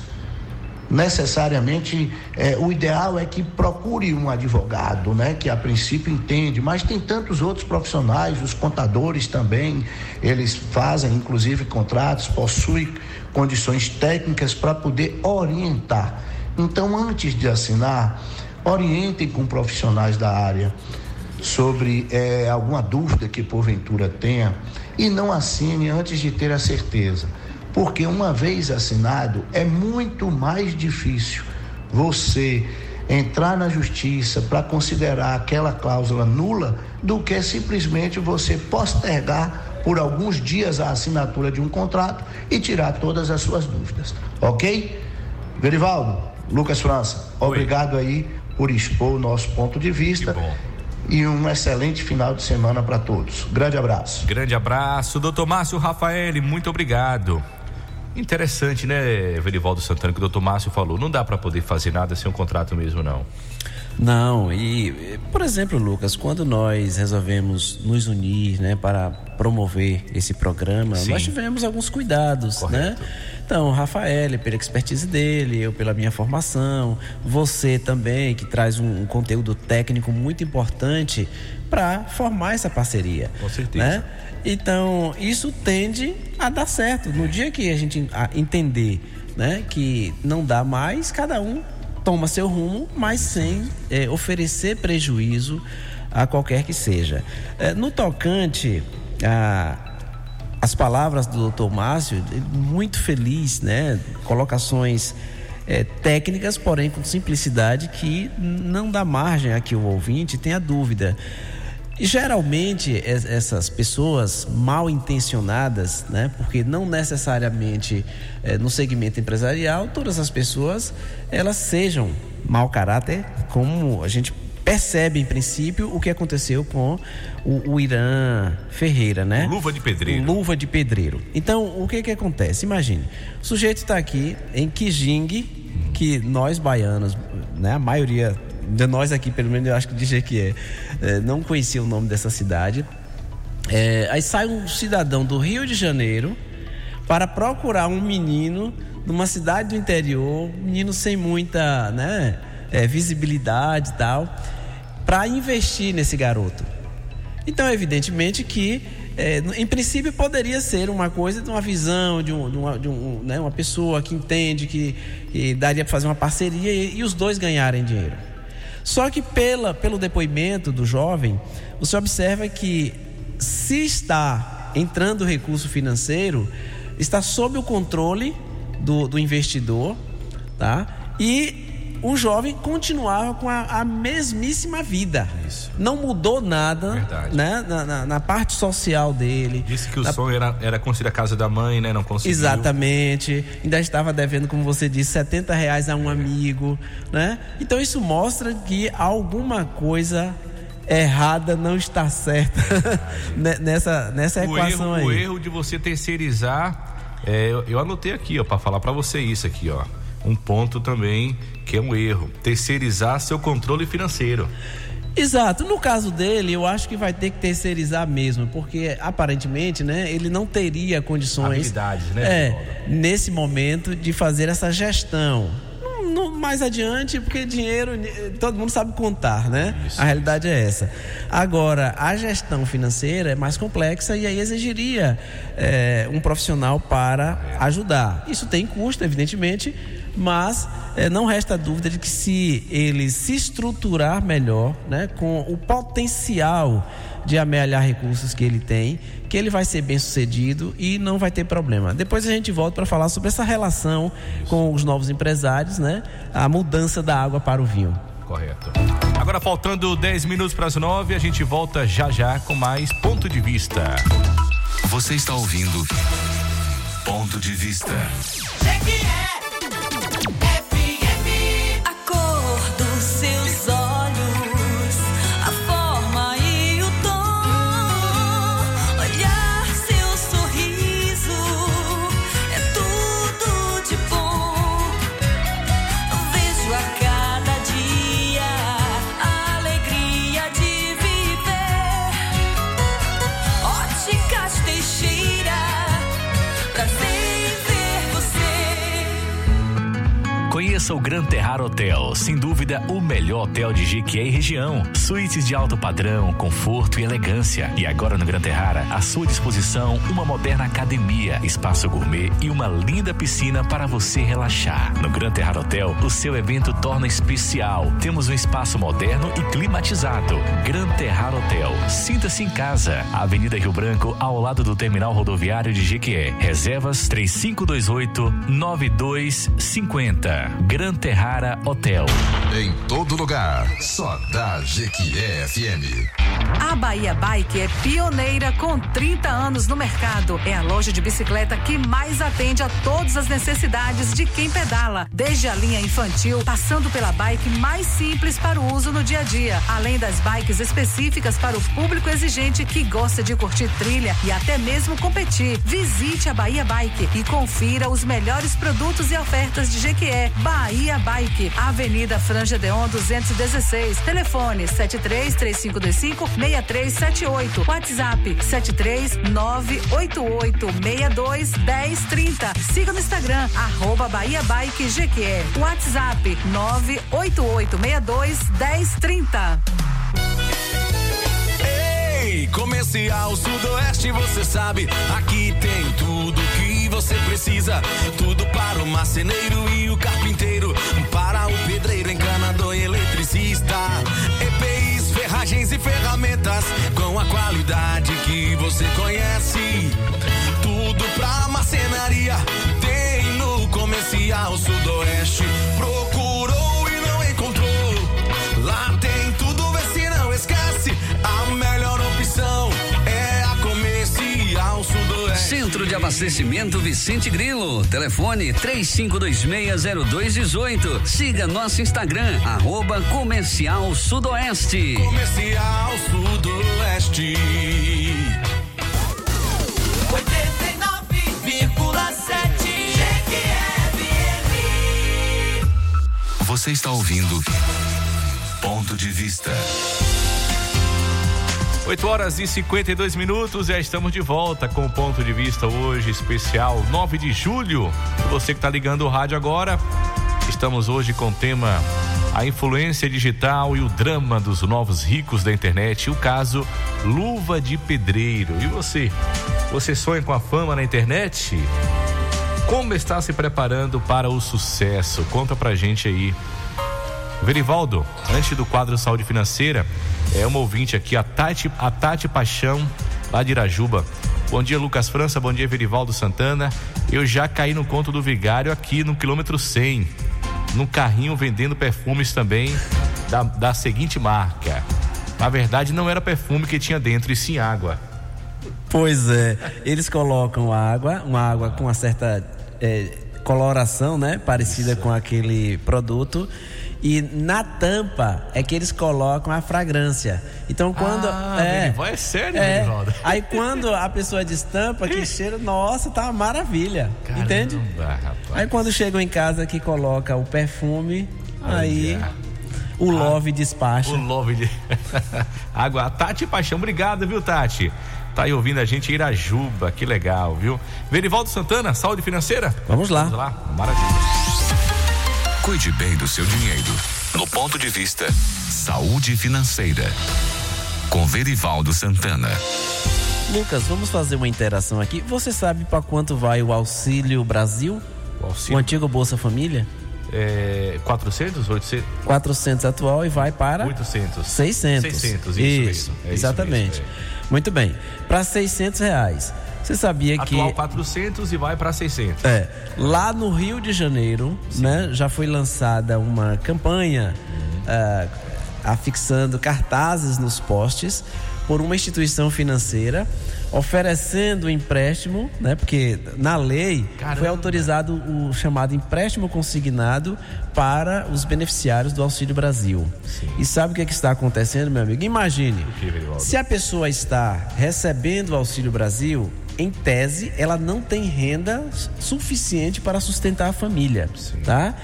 necessariamente é, o ideal é que procure um advogado, né, que a princípio entende, mas tem tantos outros profissionais, os contadores também, eles fazem inclusive contratos, possuem condições técnicas para poder orientar. Então, antes de assinar, orientem com profissionais da área sobre é, alguma dúvida que porventura tenha e não assine antes de ter a certeza porque uma vez assinado é muito mais difícil você entrar na justiça para considerar aquela cláusula nula do que simplesmente você postergar por alguns dias a assinatura de um contrato e tirar todas as suas dúvidas. Ok? Verivaldo, Lucas França, Oi. obrigado aí por expor o nosso ponto de vista. E um excelente final de semana para todos. Grande abraço. Grande abraço, doutor Márcio Rafael, muito obrigado. Interessante, né, Verivaldo Santana, que o doutor Márcio falou. Não dá para poder fazer nada sem um contrato mesmo, não. Não, e por exemplo, Lucas, quando nós resolvemos nos unir, né, para promover esse programa, Sim. nós tivemos alguns cuidados, né? Correto. né? Então, o Rafael, pela expertise dele, eu pela minha formação, você também, que traz um, um conteúdo técnico muito importante para formar essa parceria. Com certeza. Né? Então, isso tende a dar certo. No dia que a gente entender né, que não dá mais, cada um toma seu rumo, mas sem é, oferecer prejuízo a qualquer que seja. É, no tocante a as palavras do doutor Márcio, muito feliz, né? Colocações é, técnicas, porém com simplicidade que não dá margem a que o ouvinte tenha dúvida. E geralmente essas pessoas mal intencionadas, né, porque não necessariamente é, no segmento empresarial todas as pessoas elas sejam mau caráter, como a gente percebe em princípio o que aconteceu com o, o Irã Ferreira, né? Luva de pedreiro. Luva de pedreiro. Então o que que acontece? Imagine, o sujeito está aqui em Kijing, que nós baianos, né, a maioria de nós aqui, pelo menos eu acho que de Jequié, é, não conhecia o nome dessa cidade. É, aí sai um cidadão do Rio de Janeiro para procurar um menino numa cidade do interior, menino sem muita né, é, visibilidade e tal, para investir nesse garoto. Então, evidentemente que, é, em princípio, poderia ser uma coisa de uma visão, de, um, de, uma, de um, né, uma pessoa que entende que, que daria para fazer uma parceria e, e os dois ganharem dinheiro. Só que pela, pelo depoimento do jovem, você observa que se está entrando recurso financeiro, está sob o controle do, do investidor, tá? E o jovem continuava com a, a mesmíssima vida. Isso. Não mudou nada né? Na, na, na, parte social dele. Disse que o na... sonho era, era construir a casa da mãe, né? Não conseguiu. Exatamente. Ainda estava devendo, como você disse, 70 reais a um amigo. Né? Então isso mostra que alguma coisa errada não está certa nessa, nessa o equação erro, aí. O erro de você terceirizar. É, eu, eu anotei aqui, ó, para falar para você isso aqui, ó um ponto também que é um erro, terceirizar seu controle financeiro. Exato. No caso dele, eu acho que vai ter que terceirizar mesmo, porque aparentemente, né, ele não teria condições, né, é, nesse momento de fazer essa gestão. Mais adiante, porque dinheiro todo mundo sabe contar, né? a realidade é essa. Agora, a gestão financeira é mais complexa e aí exigiria eh, um profissional para ajudar. Isso tem custo, evidentemente, mas eh, não resta dúvida de que se ele se estruturar melhor, né, com o potencial de amealhar recursos que ele tem, que ele vai ser bem sucedido e não vai ter problema. Depois a gente volta para falar sobre essa relação com os novos empresários, né, a mudança da água para o vinho. Correto. Agora faltando 10 minutos para as 9, a gente volta já já com mais ponto de vista. Você está ouvindo Ponto de Vista. A Conheça o Gran Terrar Hotel, sem dúvida o melhor hotel de Jequié e região. Suítes de alto padrão, conforto e elegância. E agora no Gran Terrara, à sua disposição, uma moderna academia, espaço gourmet e uma linda piscina para você relaxar. No Gran Terrar Hotel, o seu evento torna especial. Temos um espaço moderno e climatizado. Gran Terrar Hotel. Sinta-se em casa. Avenida Rio Branco, ao lado do terminal rodoviário de Jequié. Reservas 3528 9250. Gran Terrara Hotel. Em todo lugar, só dá Jequié FM. A Bahia Bike é pioneira com 30 anos no mercado. É a loja de bicicleta que mais atende a todas as necessidades de quem pedala, desde a linha infantil, passando pela bike mais simples para o uso no dia a dia, além das bikes específicas para o público exigente que gosta de curtir trilha e até mesmo competir. Visite a Bahia Bike e confira os melhores produtos e ofertas de Jequié. Bahia Bike, Avenida Franja Deon 216, telefone 73 3525 6378, WhatsApp 73 988 62 1030. Siga no Instagram, arroba Bahia Bike Jequié. WhatsApp 988 62 1030. Ei, Comercial Sudoeste, você sabe, aqui tem tudo que você precisa. Tudo para o marceneiro e o carpinteiro, para o pedreiro, encanador e eletricista. EPIs, ferragens e ferramentas com a qualidade que você conhece. Tudo pra marcenaria tem no Comercial Sudoeste. Procurou Centro de Abastecimento Vicente Grilo. Telefone 35260218. Siga nosso Instagram, arroba Comercial Sudoeste. Comercial Sudoeste. 89,7 GQFM. Você está ouvindo Ponto de Vista. 8 horas e 52 minutos, já estamos de volta com o ponto de vista hoje especial 9 de julho. Você que está ligando o rádio agora, estamos hoje com o tema a influência digital e o drama dos novos ricos da internet, o caso Luva de Pedreiro. E você? Você sonha com a fama na internet? Como está se preparando para o sucesso? Conta pra gente aí. Verivaldo, antes do quadro Saúde Financeira, é uma ouvinte aqui, a Tati, a Tati Paixão, lá de Irajuba. Bom dia, Lucas França. Bom dia, Verivaldo Santana. Eu já caí no conto do vigário aqui no quilômetro 100, no carrinho vendendo perfumes também da, da seguinte marca. Na verdade, não era perfume que tinha dentro, e sim água. Pois é, eles colocam água, uma água com uma certa é, coloração, né? Parecida com aquele produto. E na tampa é que eles colocam a fragrância. Então quando. Ah, é, Berival, é sério, é? Aí quando a pessoa destampa, que cheiro, nossa, tá uma maravilha. Entende? Caramba, rapaz. Aí quando chegam em casa que coloca o perfume, aí. o Love despacha. O Love de... Água. Tati Paixão, obrigado, viu, Tati? Tá aí ouvindo a gente Irajuba, que legal, viu? Verivaldo Santana, saúde financeira? Vamos lá. Vamos lá, maravilha. Cuide bem do seu dinheiro. No ponto de vista Saúde Financeira. Com Verivaldo Santana. Lucas, vamos fazer uma interação aqui. Você sabe para quanto vai o Auxílio Brasil? O auxílio. O antigo Bolsa Família? É, 400, 800? 400 atual e vai para 800. 600. 600, isso, isso mesmo. É isso exatamente. mesmo, Muito bem. Para 600 reais. Você sabia que Atual 400 e vai para 600. É, lá no Rio de Janeiro, né, já foi lançada uma campanha ah, afixando cartazes nos postes por uma instituição financeira oferecendo empréstimo, né, porque na lei Caramba. foi autorizado o chamado empréstimo consignado para os beneficiários do Auxílio Brasil. E sabe o que, é que está acontecendo, meu amigo? Imagine, se a pessoa está recebendo o Auxílio Brasil, em tese, ela não tem renda suficiente para sustentar a família, tá?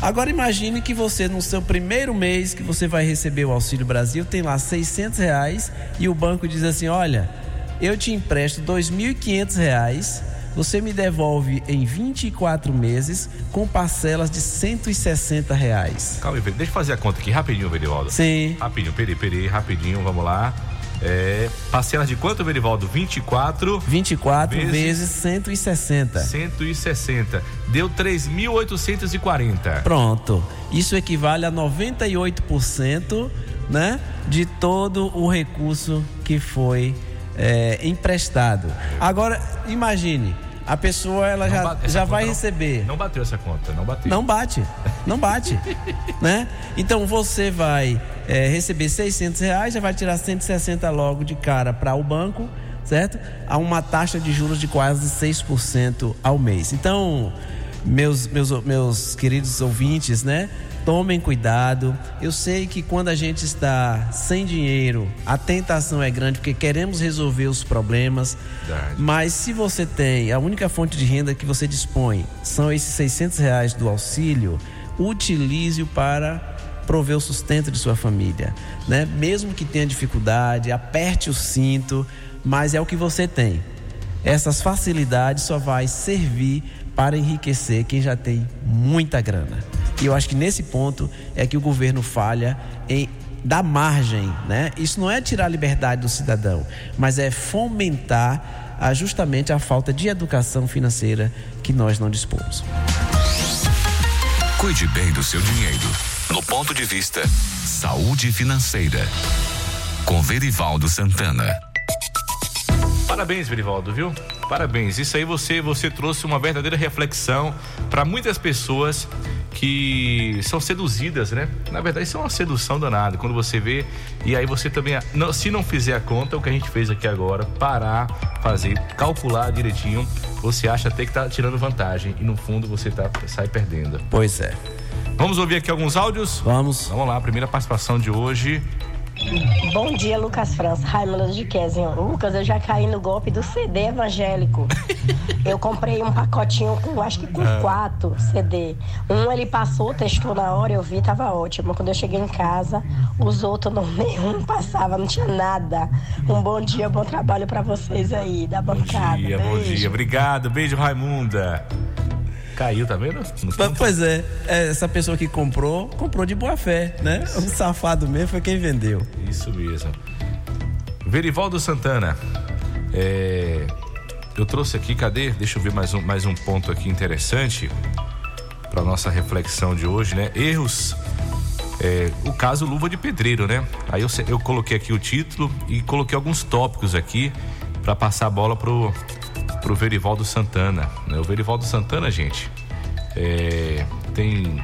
Agora imagine que você no seu primeiro mês que você vai receber o Auxílio Brasil tem lá 600 reais e o banco diz assim, olha, eu te empresto 2.500 reais, você me devolve em 24 meses com parcelas de 160 reais. Calma aí, deixa eu fazer a conta aqui rapidinho, Verivaldo. Sim. Rapidinho, peraí, peraí, rapidinho, vamos lá. É, parcelas de quanto, Verivaldo? 24 24 Vezes- vezes 160. 160. Deu 3.840. Pronto. Isso equivale a 98%, né, de todo o recurso que foi é, emprestado. Agora, imagine, a pessoa ela Não já, bate- já vai não- receber. Não bateu essa conta, não bateu. Não bate, não bate, né? Então você vai é, receber 600 reais, já vai tirar 160 logo de cara para o banco, certo? A uma taxa de juros de quase 6% ao mês. Então, meus, meus, meus queridos ouvintes, né? Tomem cuidado. Eu sei que quando a gente está sem dinheiro, a tentação é grande porque queremos resolver os problemas. Verdade. Mas se você tem a única fonte de renda que você dispõe são esses 600 reais do auxílio, utilize-o para prover o sustento de sua família, né? Mesmo que tenha dificuldade, aperte o cinto, mas é o que você tem. Essas facilidades só vai servir para enriquecer quem já tem muita grana. E eu acho que nesse ponto é que o governo falha em dar margem, né? Isso não é tirar a liberdade do cidadão, mas é fomentar ah, justamente a falta de educação financeira que nós não dispomos. Cuide bem do seu dinheiro. No ponto de vista Saúde Financeira. Com Verivaldo Santana. Parabéns, Verivaldo, viu? Parabéns. Isso aí você você trouxe uma verdadeira reflexão para muitas pessoas que são seduzidas, né? Na verdade, isso é uma sedução danada. Quando você vê e aí você também, se não fizer a conta, o que a gente fez aqui agora, parar, fazer, calcular direitinho, você acha até que tá tirando vantagem e no fundo você tá sai perdendo. Pois é. Vamos ouvir aqui alguns áudios? Vamos. Vamos lá, primeira participação de hoje. Bom dia, Lucas França, Raimundo de Kézio. Lucas, eu já caí no golpe do CD evangélico. Eu comprei um pacotinho com, acho que com Ah. quatro CD. Um ele passou, testou na hora, eu vi, tava ótimo. Quando eu cheguei em casa, os outros não, nenhum passava, não tinha nada. Um bom dia, bom trabalho pra vocês aí, da bancada. Dia, bom Beijo. dia. Obrigado. Beijo, Raimunda. Caiu, tá vendo? Mas, Pois é, é, essa pessoa que comprou, comprou de boa fé, né? O safado mesmo foi quem vendeu. Isso mesmo. Verivaldo Santana. é, eu trouxe aqui, cadê? Deixa eu ver mais um, mais um ponto aqui interessante para nossa reflexão de hoje, né? Erros. é, o caso Luva de Pedreiro, né? Aí eu, eu coloquei aqui o título e coloquei alguns tópicos aqui para passar a bola pro, pro Verivaldo Santana. né? O Verivaldo Santana, gente, é, tem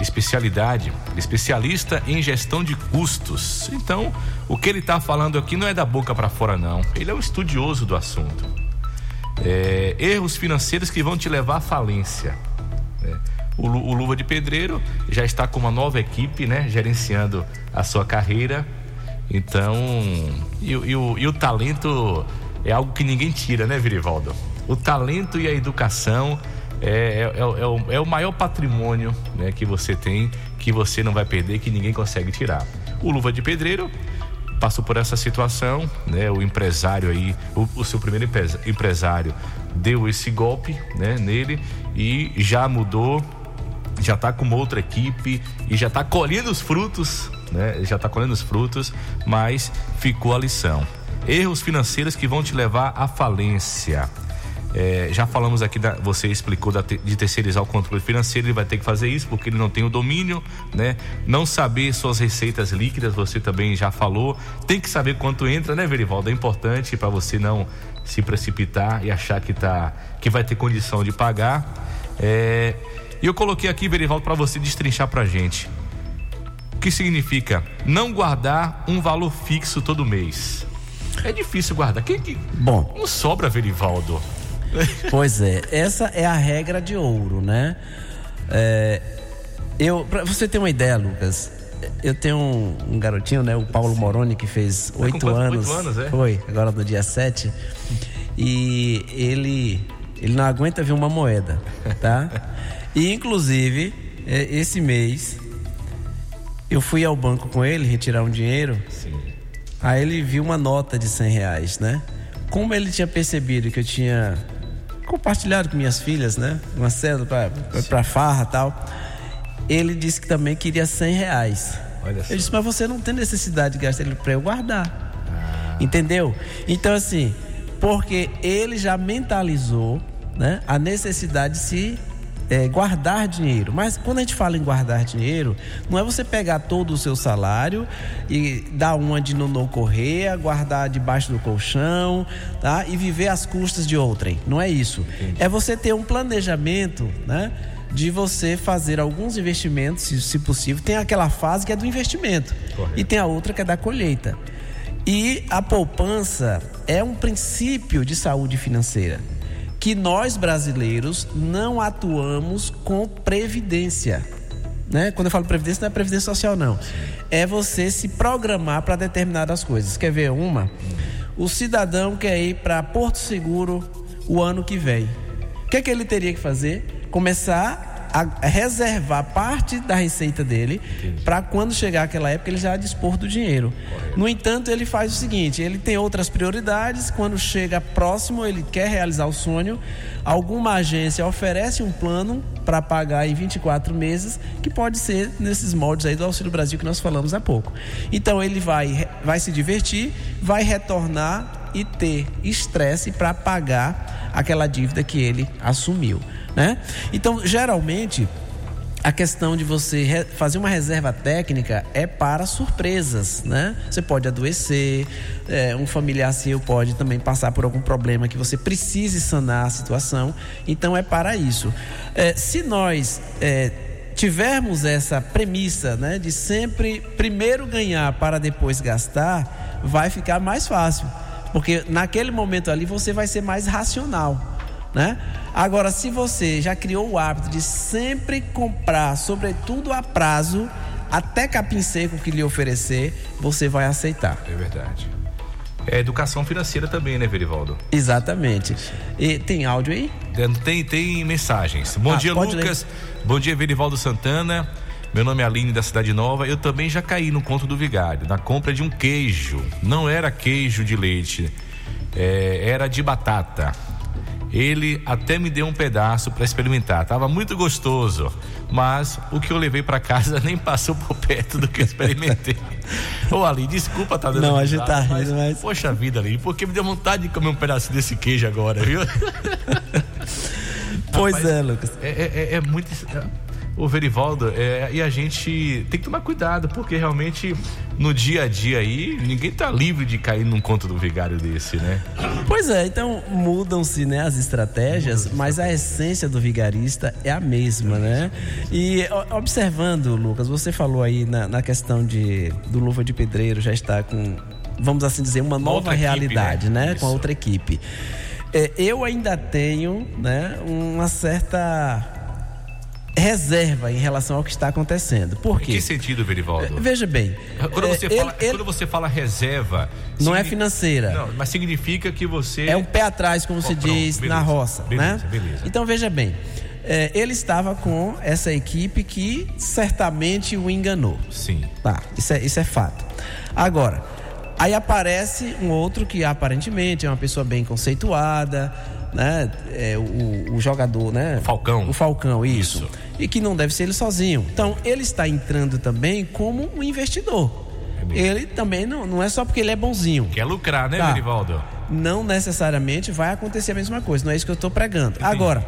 especialidade, especialista em gestão de custos. Então, o que ele está falando aqui não é da boca para fora, não. Ele é um estudioso do assunto. É, erros financeiros que vão te levar à falência. né? O, o Luva de Pedreiro já está com uma nova equipe, né? Gerenciando a sua carreira. Então, e, e o, e o talento é algo que ninguém tira, né, Virivaldo? O talento e a educação é, é, é o, é o maior patrimônio né, que você tem, que você não vai perder, que ninguém consegue tirar. O Luva de Pedreiro passou por essa situação, né? O empresário aí, o, o seu primeiro empresário deu esse golpe, né, nele e já mudou, já está com outra equipe e já está colhendo os frutos, né? Já está colhendo os frutos, mas ficou a lição. Erros financeiros que vão te levar à falência. É, já falamos aqui, da, você explicou da, de terceirizar o controle financeiro, ele vai ter que fazer isso porque ele não tem o domínio, né? Não saber suas receitas líquidas, você também já falou. Tem que saber quanto entra, né, Verivaldo? É importante para você não se precipitar e achar que, tá, que vai ter condição de pagar. É, e eu coloquei aqui, Verivaldo, para você destrinchar pra gente. O que significa não guardar um valor fixo todo mês? É difícil guardar. Quem que. Bom. Não sobra, Verivaldo. Pois é, essa é a regra de ouro, né? É, eu, pra você ter uma ideia, Lucas, eu tenho um, um garotinho, né? O Paulo Moroni, que fez Tá oito anos. anos, é? Foi, agora no dia 7. E ele, ele não aguenta ver uma moeda, tá? E inclusive, é, esse mês, eu fui ao banco com ele retirar um dinheiro. Sim. Aí ele viu uma nota de 100 reais, né? Como ele tinha percebido que eu tinha compartilhado com minhas filhas, né? Uma cédula pra, pra, pra farra e tal. Ele disse que também queria 100 reais. Olha só. Eu disse, mas você não tem necessidade de gastar ele para eu guardar. Entendeu? Então, assim, porque ele já mentalizou né, a necessidade de se é, guardar dinheiro. Mas quando a gente fala em guardar dinheiro, não é você pegar todo o seu salário e dar uma de nonô correia, guardar debaixo do colchão, tá? E viver às custas de outrem. Não é isso. É você ter um planejamento, né? De você fazer alguns investimentos, se, se possível. Tem aquela fase que é do investimento. Correto. E tem a outra que é da colheita. E a poupança é um princípio de saúde financeira que nós brasileiros não atuamos com previdência. Né? Quando eu falo previdência, não é previdência social, não. É você se programar para determinadas coisas. Quer ver uma? O cidadão quer ir para Porto Seguro o ano que vem. O que, é que ele teria que fazer? Começar a reservar parte da receita dele para quando chegar aquela época ele já dispor do dinheiro. No entanto, ele faz o seguinte: ele tem outras prioridades. Quando chega próximo, ele quer realizar o sonho. Alguma agência oferece um plano para pagar em 24 meses, que pode ser nesses moldes aí do Auxílio Brasil que nós falamos há pouco. Então ele vai, vai se divertir, vai retornar e ter estresse para pagar aquela dívida que ele assumiu, né? Então, geralmente, a questão de você fazer uma reserva técnica é para surpresas, né? Você pode adoecer, é, um familiar seu pode também passar por algum problema que você precise sanar a situação. Então é para isso. É, se nós é, tivermos essa premissa, né, de sempre primeiro ganhar para depois gastar, vai ficar mais fácil, porque naquele momento ali você vai ser mais racional né? Agora, se você já criou o hábito de sempre comprar, sobretudo a prazo, até capim seco que lhe oferecer, você vai aceitar. É verdade. É educação financeira também, né, Verivaldo? Exatamente. E tem áudio aí? Tem, tem mensagens. Bom Ah, dia, Lucas. Bom dia, Verivaldo Santana. Meu nome é Aline da Cidade Nova. Eu também já caí no conto do vigário, na compra de um queijo. Não era queijo de leite, é, era de batata. Ele até me deu um pedaço para experimentar. Tava muito gostoso, mas o que eu levei para casa nem passou por perto do que eu experimentei. Ô Ali, desculpa tá dando Não, a gente tá rindo, mas- Poxa vida, Ali, porque me deu vontade de comer um pedacinho desse queijo agora, viu? Pois Rapaz, é, Lucas. É, é- é- é muito. é- o Verivaldo, é, e a gente tem que tomar cuidado, porque realmente no dia a dia aí, ninguém tá livre de cair num conto do vigário desse, né? Pois é, então mudam-se né, as estratégias, mas a essência do vigarista é a mesma, né? E observando, Lucas, você falou aí na, na questão de do Luva de Pedreiro já está com, vamos assim dizer, uma nova equipe, realidade, né? né? Com a outra equipe. É, eu ainda tenho né, uma certa reserva em relação ao que está acontecendo. Por Em quê? que sentido, Verivaldo? Veja bem, Quando é, você, ele- fala, ele quando você fala reserva. não é financeira. Não, mas significa que você. É um pé atrás, como Ó, se pronto, diz beleza, na roça, beleza, né? beleza. Então veja bem, é, ele estava com essa equipe que certamente o enganou. Sim. Tá, isso é, isso é fato. Agora, aí aparece um outro que aparentemente é uma pessoa bem conceituada, né? É, o, o jogador, né? Falcão. O Falcão, isso. E que não deve ser ele sozinho. Então, ele está entrando também como um investidor. Ele também não, não é só porque ele é bonzinho. Quer lucrar, né, Tá. Verivaldo? Não necessariamente vai acontecer a mesma coisa. Não é isso que eu estou pregando. Agora,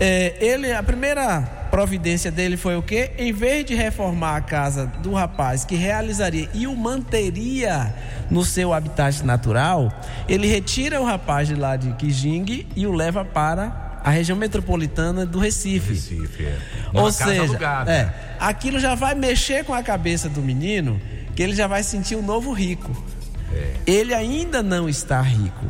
é, ele, a primeira providência dele foi o quê? Em vez de reformar a casa do rapaz que realizaria e o manteria no seu habitat natural, ele retira o rapaz de lá de Kijing e o leva para a região metropolitana do Recife. Recife, é. Ou seja, alugada. é, aquilo já vai mexer com a cabeça do menino, que ele já vai sentir um novo rico. É. Ele ainda não está rico,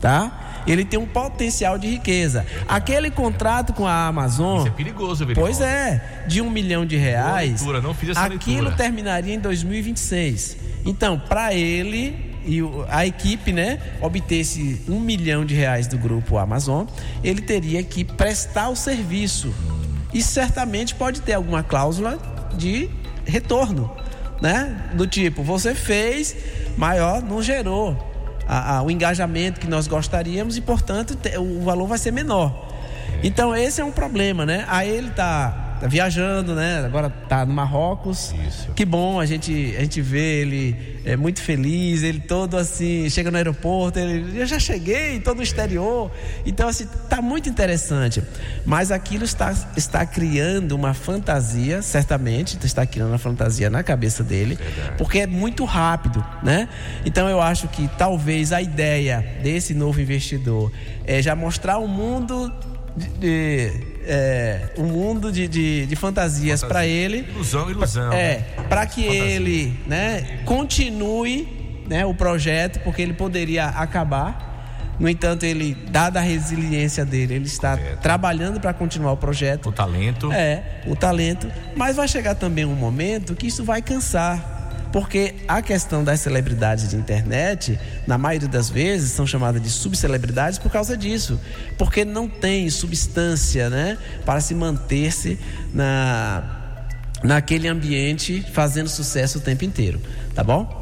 tá? Ele tem um potencial de riqueza. Aquele contrato com a Amazon. Isso é perigoso, Verivaldo. Pois é, de um milhão de reais. leitura, não fiz essa aquilo leitura. terminaria em 2026. Então, para ele e a equipe, né, obter esse um milhão de reais do grupo Amazon, ele teria que prestar o serviço. E certamente pode ter alguma cláusula de retorno, né? Do tipo, você fez, maior não gerou a- a- o engajamento que nós gostaríamos e, portanto, o valor vai ser menor. Então, esse é um problema, né? Aí ele tá, tá viajando, né? Agora tá no Marrocos. Isso. Que bom, a gente, a gente vê ele é, muito feliz, ele todo assim, chega no aeroporto, ele, eu já cheguei, todo no exterior. Então, assim, tá muito interessante. Mas aquilo está, está criando uma fantasia, certamente, está criando uma fantasia na cabeça dele, porque é muito rápido, né? Então, eu acho que talvez a ideia desse novo investidor é já mostrar um mundo de, de, é, um mundo de, de, de fantasias para ele. Ilusão, ilusão. É, para que ele, né, continue, né, o projeto, porque ele poderia acabar. No entanto, ele, dada a resiliência dele, ele está trabalhando para continuar o projeto. O talento. É, o talento. Mas vai chegar também um momento que isso vai cansar. Porque a questão das celebridades de internet, na maioria das vezes, são chamadas de subcelebridades por causa disso. Porque não tem substância, né? Para se manter-se na, naquele ambiente fazendo sucesso o tempo inteiro. Tá bom?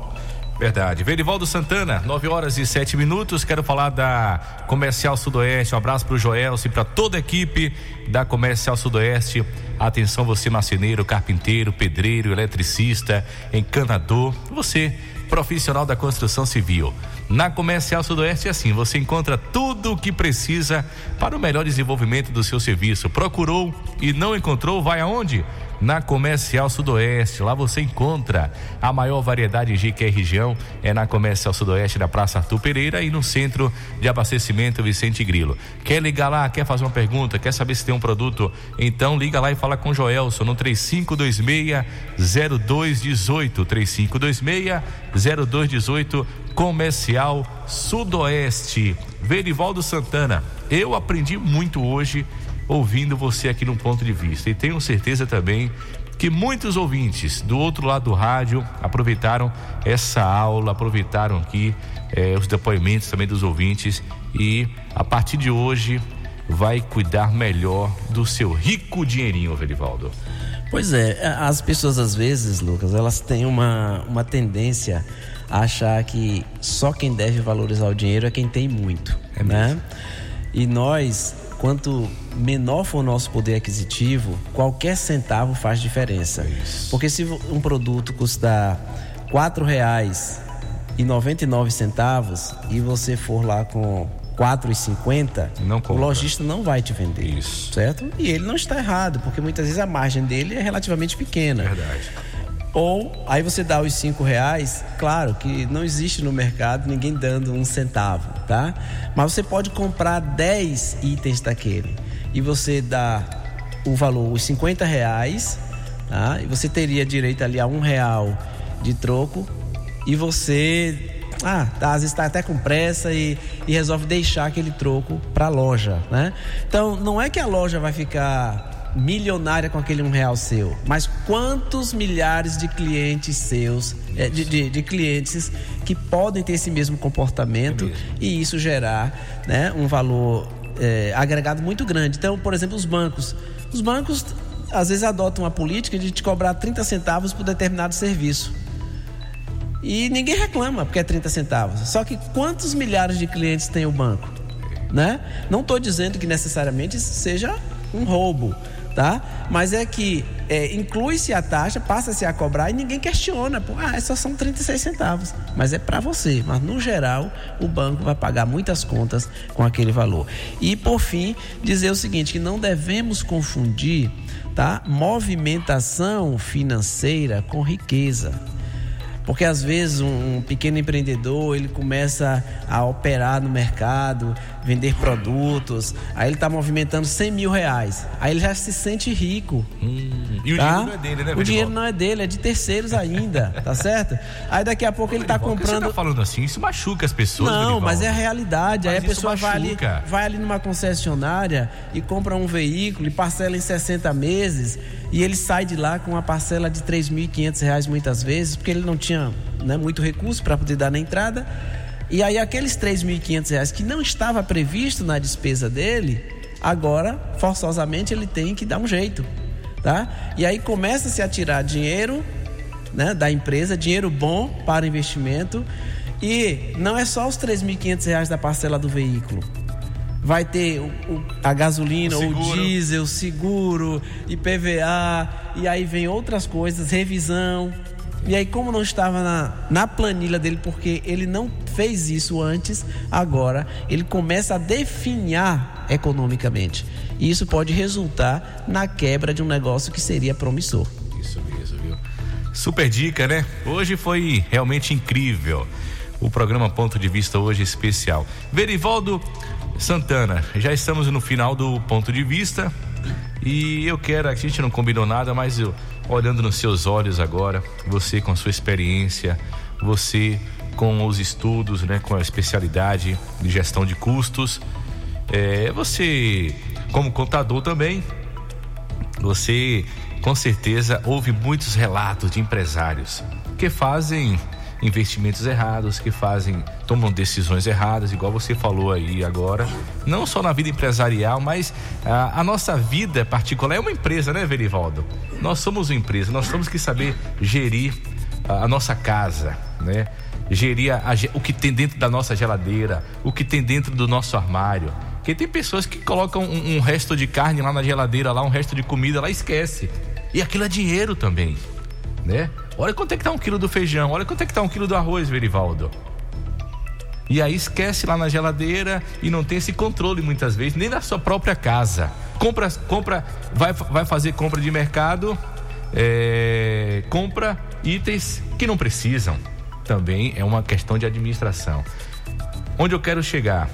Verdade. Verivaldo Santana, 9 horas e 7 minutos. Quero falar da Comercial Sudoeste. Um abraço pro Joelso e para toda a equipe da Comercial Sudoeste. Atenção, você marceneiro, carpinteiro, pedreiro, eletricista, encanador. Você, profissional da construção civil. Na Comercial Sudoeste é assim, você encontra tudo o que precisa para o melhor desenvolvimento do seu serviço. Procurou e não encontrou, vai aonde? Na Comercial Sudoeste. Lá você encontra a maior variedade de que região é na Comercial Sudoeste da Praça Arthur Pereira e no Centro de Abastecimento Vicente Grilo. Quer ligar lá, quer fazer uma pergunta, quer saber se tem um produto? Então liga lá e fala com Joelson no 3526 0218 3526 0218 Comercial Sudoeste. Verivaldo Santana, eu aprendi muito hoje ouvindo você aqui no ponto de vista. E tenho certeza também que muitos ouvintes do outro lado do rádio aproveitaram essa aula, aproveitaram aqui eh, os depoimentos também dos ouvintes e a partir de hoje vai cuidar melhor do seu rico dinheirinho, Verivaldo. Pois é, as pessoas às vezes, Lucas, elas têm uma, uma tendência a achar que só quem deve valorizar o dinheiro é quem tem muito, É né? E nós, quanto menor for o nosso poder aquisitivo, qualquer centavo faz diferença. Porque se um produto custar quatro reais e 99 centavos e você for lá com 4,50, Não o lojista não vai te vender. Isso. Certo? E ele não está errado, porque muitas vezes a margem dele é relativamente pequena. Verdade. Ou aí você dá os cinco reais, claro que não existe no mercado ninguém dando um centavo, tá? Mas você pode comprar 10 itens daquele e você dá o valor, os 50 reais, tá? E você teria direito ali a um real de troco e você ah, tá, às vezes está até com pressa e, e resolve deixar aquele troco para a loja, né? Então não é que a loja vai ficar milionária com aquele um real seu, mas quantos milhares de clientes seus, é, de, de, de clientes que podem ter esse mesmo comportamento e isso gerar, né, um valor é, agregado muito grande. Então, por exemplo, os bancos. Os bancos às vezes adotam uma política de te cobrar 30 centavos por determinado serviço. E ninguém reclama porque é 30 centavos. Só que quantos milhares de clientes tem o banco? Né? Não estou dizendo que necessariamente seja um roubo, tá? Mas é que é, inclui-se a taxa, passa-se a cobrar e ninguém questiona. Pô, ah, só são 36 centavos. Mas é para você. Mas no geral, o banco vai pagar muitas contas com aquele valor. E por fim, dizer o seguinte: que não devemos confundir tá? movimentação financeira com riqueza. Porque às vezes um, um, pequeno empreendedor ele começa a operar no mercado, vender produtos, aí ele está movimentando 100 mil reais, aí ele já se sente rico. Hum, e o tá? dinheiro não é dele, né? O dinheiro não é dele, é de terceiros ainda, tá certo? Aí daqui a pouco ele está comprando. Você tá falando assim, isso machuca as pessoas. Não, mas é a realidade. Mas aí a pessoa vai ali, vai ali numa concessionária e compra um veículo e parcela em 60 meses e ele sai de lá com uma parcela de 3.500 reais muitas vezes, porque ele não tinha né, muito recurso para poder dar na entrada. E aí aqueles 3.500 reais que não estava previsto na despesa dele, agora forçosamente ele tem que dar um jeito, tá? E aí começa-se a tirar dinheiro, né, da empresa, dinheiro bom para investimento, e não é só os 3.500 reais da parcela do veículo. Vai ter o, o- a gasolina, O o, diesel, seguro, IPVA, e aí vem outras coisas, revisão. E aí, como não estava na, na planilha dele, porque ele não fez isso antes, agora ele começa a definhar economicamente. E isso pode resultar na quebra de um negócio que seria promissor. Isso mesmo, viu? Super dica, né? Hoje foi realmente incrível. O programa Ponto de Vista hoje especial. Verivaldo Santana, já estamos no final do Ponto de Vista. E eu quero, a gente não combinou nada, mas eu, olhando nos seus olhos agora, você com a sua experiência, você com os estudos, né, com a especialidade de gestão de custos, é, você como contador também, você com certeza ouve muitos relatos de empresários que fazem investimentos errados, que fazem, tomam decisões erradas, igual você falou aí agora, não só na vida empresarial, mas a, a nossa vida particular é uma empresa, né, Verivaldo? Nós somos uma empresa, nós temos que saber gerir a, a nossa casa, né? Gerir a- o que tem dentro da nossa geladeira, o que tem dentro do nosso armário. Porque tem pessoas que colocam um, um resto de carne lá na geladeira, lá um resto de comida, lá esquece. E aquilo é dinheiro também, né? Olha quanto é que tá um quilo do feijão, olha quanto é que tá um quilo do arroz, Verivaldo. E aí esquece lá na geladeira e não tem esse controle muitas vezes, nem na sua própria casa. Compra, compra, vai, vai fazer compra de mercado, é, compra itens que não precisam. Também é uma questão de administração. Onde eu quero chegar?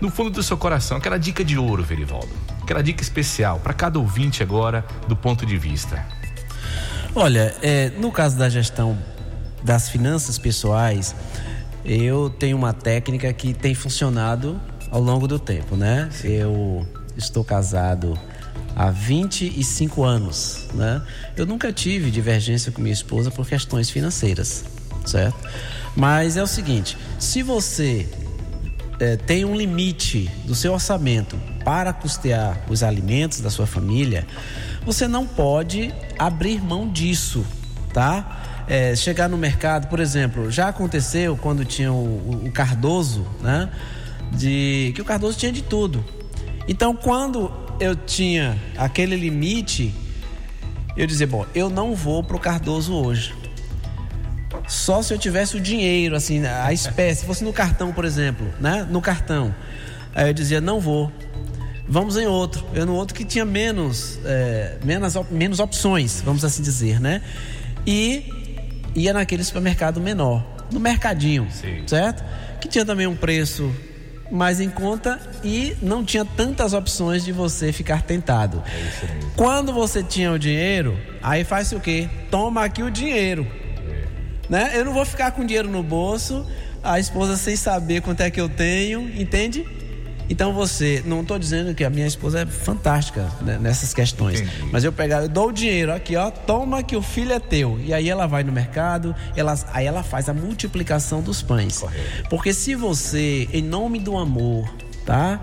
No fundo do seu coração, aquela dica de ouro, Verivaldo. Aquela dica especial para cada ouvinte agora do ponto de vista. Olha, é, no caso da gestão das finanças pessoais, eu tenho uma técnica que tem funcionado ao longo do tempo, né? Eu estou casado há 25 anos, né? Eu nunca tive divergência com minha esposa por questões financeiras, certo? Mas é o seguinte, se você é, tem um limite do seu orçamento para custear os alimentos da sua família, você não pode abrir mão disso, tá? É, chegar no mercado, por exemplo, já aconteceu quando tinha o, o- Cardoso, né? De que o Cardoso tinha de tudo. Então, quando eu tinha aquele limite, eu dizia, bom, eu não vou pro Cardoso hoje. Só se eu tivesse o dinheiro, assim, a espécie, fosse no cartão, por exemplo, né? No cartão. Aí eu dizia, não vou. Vamos em outro. Eu no outro que tinha menos, é, menos, menos opções, vamos assim dizer, né? E ia naquele supermercado menor, no mercadinho, certo? Que tinha também um preço mais em conta e não tinha tantas opções de você ficar tentado. Quando você tinha o dinheiro, aí faz o quê? Toma aqui o dinheiro né? Eu não vou ficar com dinheiro no bolso, a esposa sem saber quanto é que eu tenho, entende? Então você, não estou dizendo que a minha esposa é fantástica né, nessas questões, mas eu pegar, eu dou o dinheiro aqui, ó, toma que o filho é teu. E aí ela vai no mercado, ela, aí ela faz a multiplicação dos pães. Porque se você, em nome do amor, tá?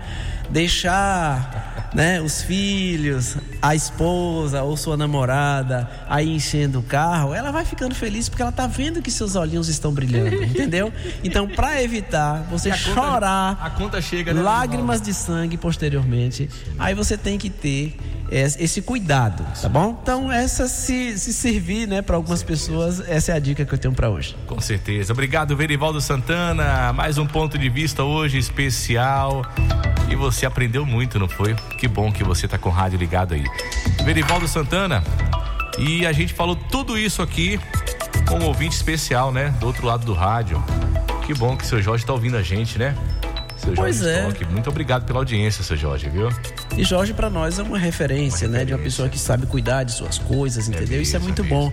Deixar, né, os filhos, a esposa ou sua namorada aí enchendo o carro, ela vai ficando feliz porque ela tá vendo que seus olhinhos estão brilhando, entendeu? Então, para evitar você a conta- chorar, a conta chega, né, lágrimas de sangue posteriormente, aí você tem que ter esse cuidado, tá bom? Então, essa se, se servir, né, para algumas pessoas, essa é a dica que eu tenho para hoje. Com certeza. Obrigado, Verivaldo Santana. Mais um ponto de vista hoje especial. E você aprendeu muito, não foi? Que bom que você tá com o rádio ligado aí. Verivaldo Santana. E a gente falou tudo isso aqui com um ouvinte especial, né? Do outro lado do rádio. Que bom que o seu Jorge tá ouvindo a gente, né? Seu Pois Jorge é. Stock. Muito obrigado pela audiência, seu Jorge, viu? E Jorge para nós é uma referência, né, de uma pessoa que sabe cuidar de suas coisas, entendeu? Isso é muito bom.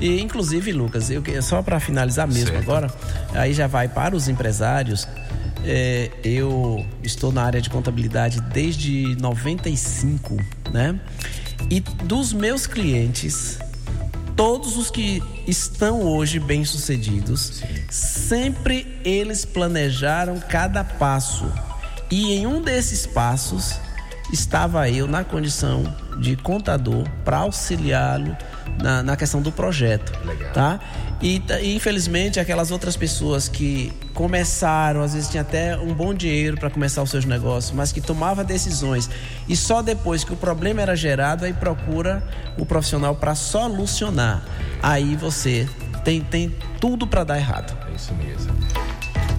E inclusive, Lucas, eu só para finalizar mesmo Certo. agora, aí já vai para os empresários. É, eu estou na área de contabilidade desde 95, né? E dos meus clientes, todos os que estão hoje bem-sucedidos, sempre eles planejaram cada passo. E em um desses passos estava eu na condição de contador para auxiliá-lo na, na questão do projeto, tá? E, e, infelizmente aquelas outras pessoas que começaram, às vezes tinha até um bom dinheiro para começar os seus negócios, mas que tomava decisões e só depois que o problema era gerado aí procura o profissional para solucionar. Aí você tem, tem tudo para dar errado. É isso mesmo.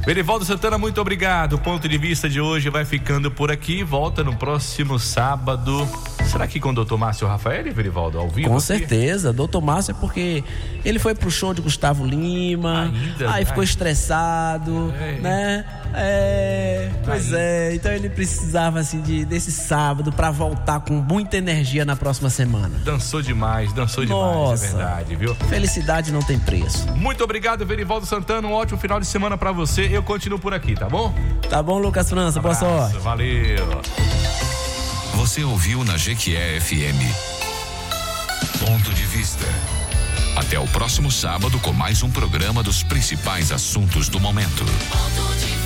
Verivaldo Santana, muito obrigado. O ponto de vista de hoje vai ficando por aqui. Volta no próximo sábado. Será que com o doutor Márcio Rafael e Verivaldo ao vivo? Com aqui? certeza, doutor Márcio é porque ele foi pro show de Gustavo Lima, Ainda, aí ficou ai. estressado, É. né? É, pois é, então ele precisava assim de desse sábado pra voltar com muita energia na próxima semana. Dançou demais, dançou demais, Nossa. é verdade, viu? Felicidade não tem preço. Muito obrigado, Verivaldo Santana. Um ótimo final de semana pra você. Eu continuo por aqui, tá bom? Tá bom, Lucas França, boa Abraço, sorte. Valeu. Você ouviu na Jequié FM. Ponto de vista. Até o próximo sábado com mais um programa dos principais assuntos do momento. Ponto de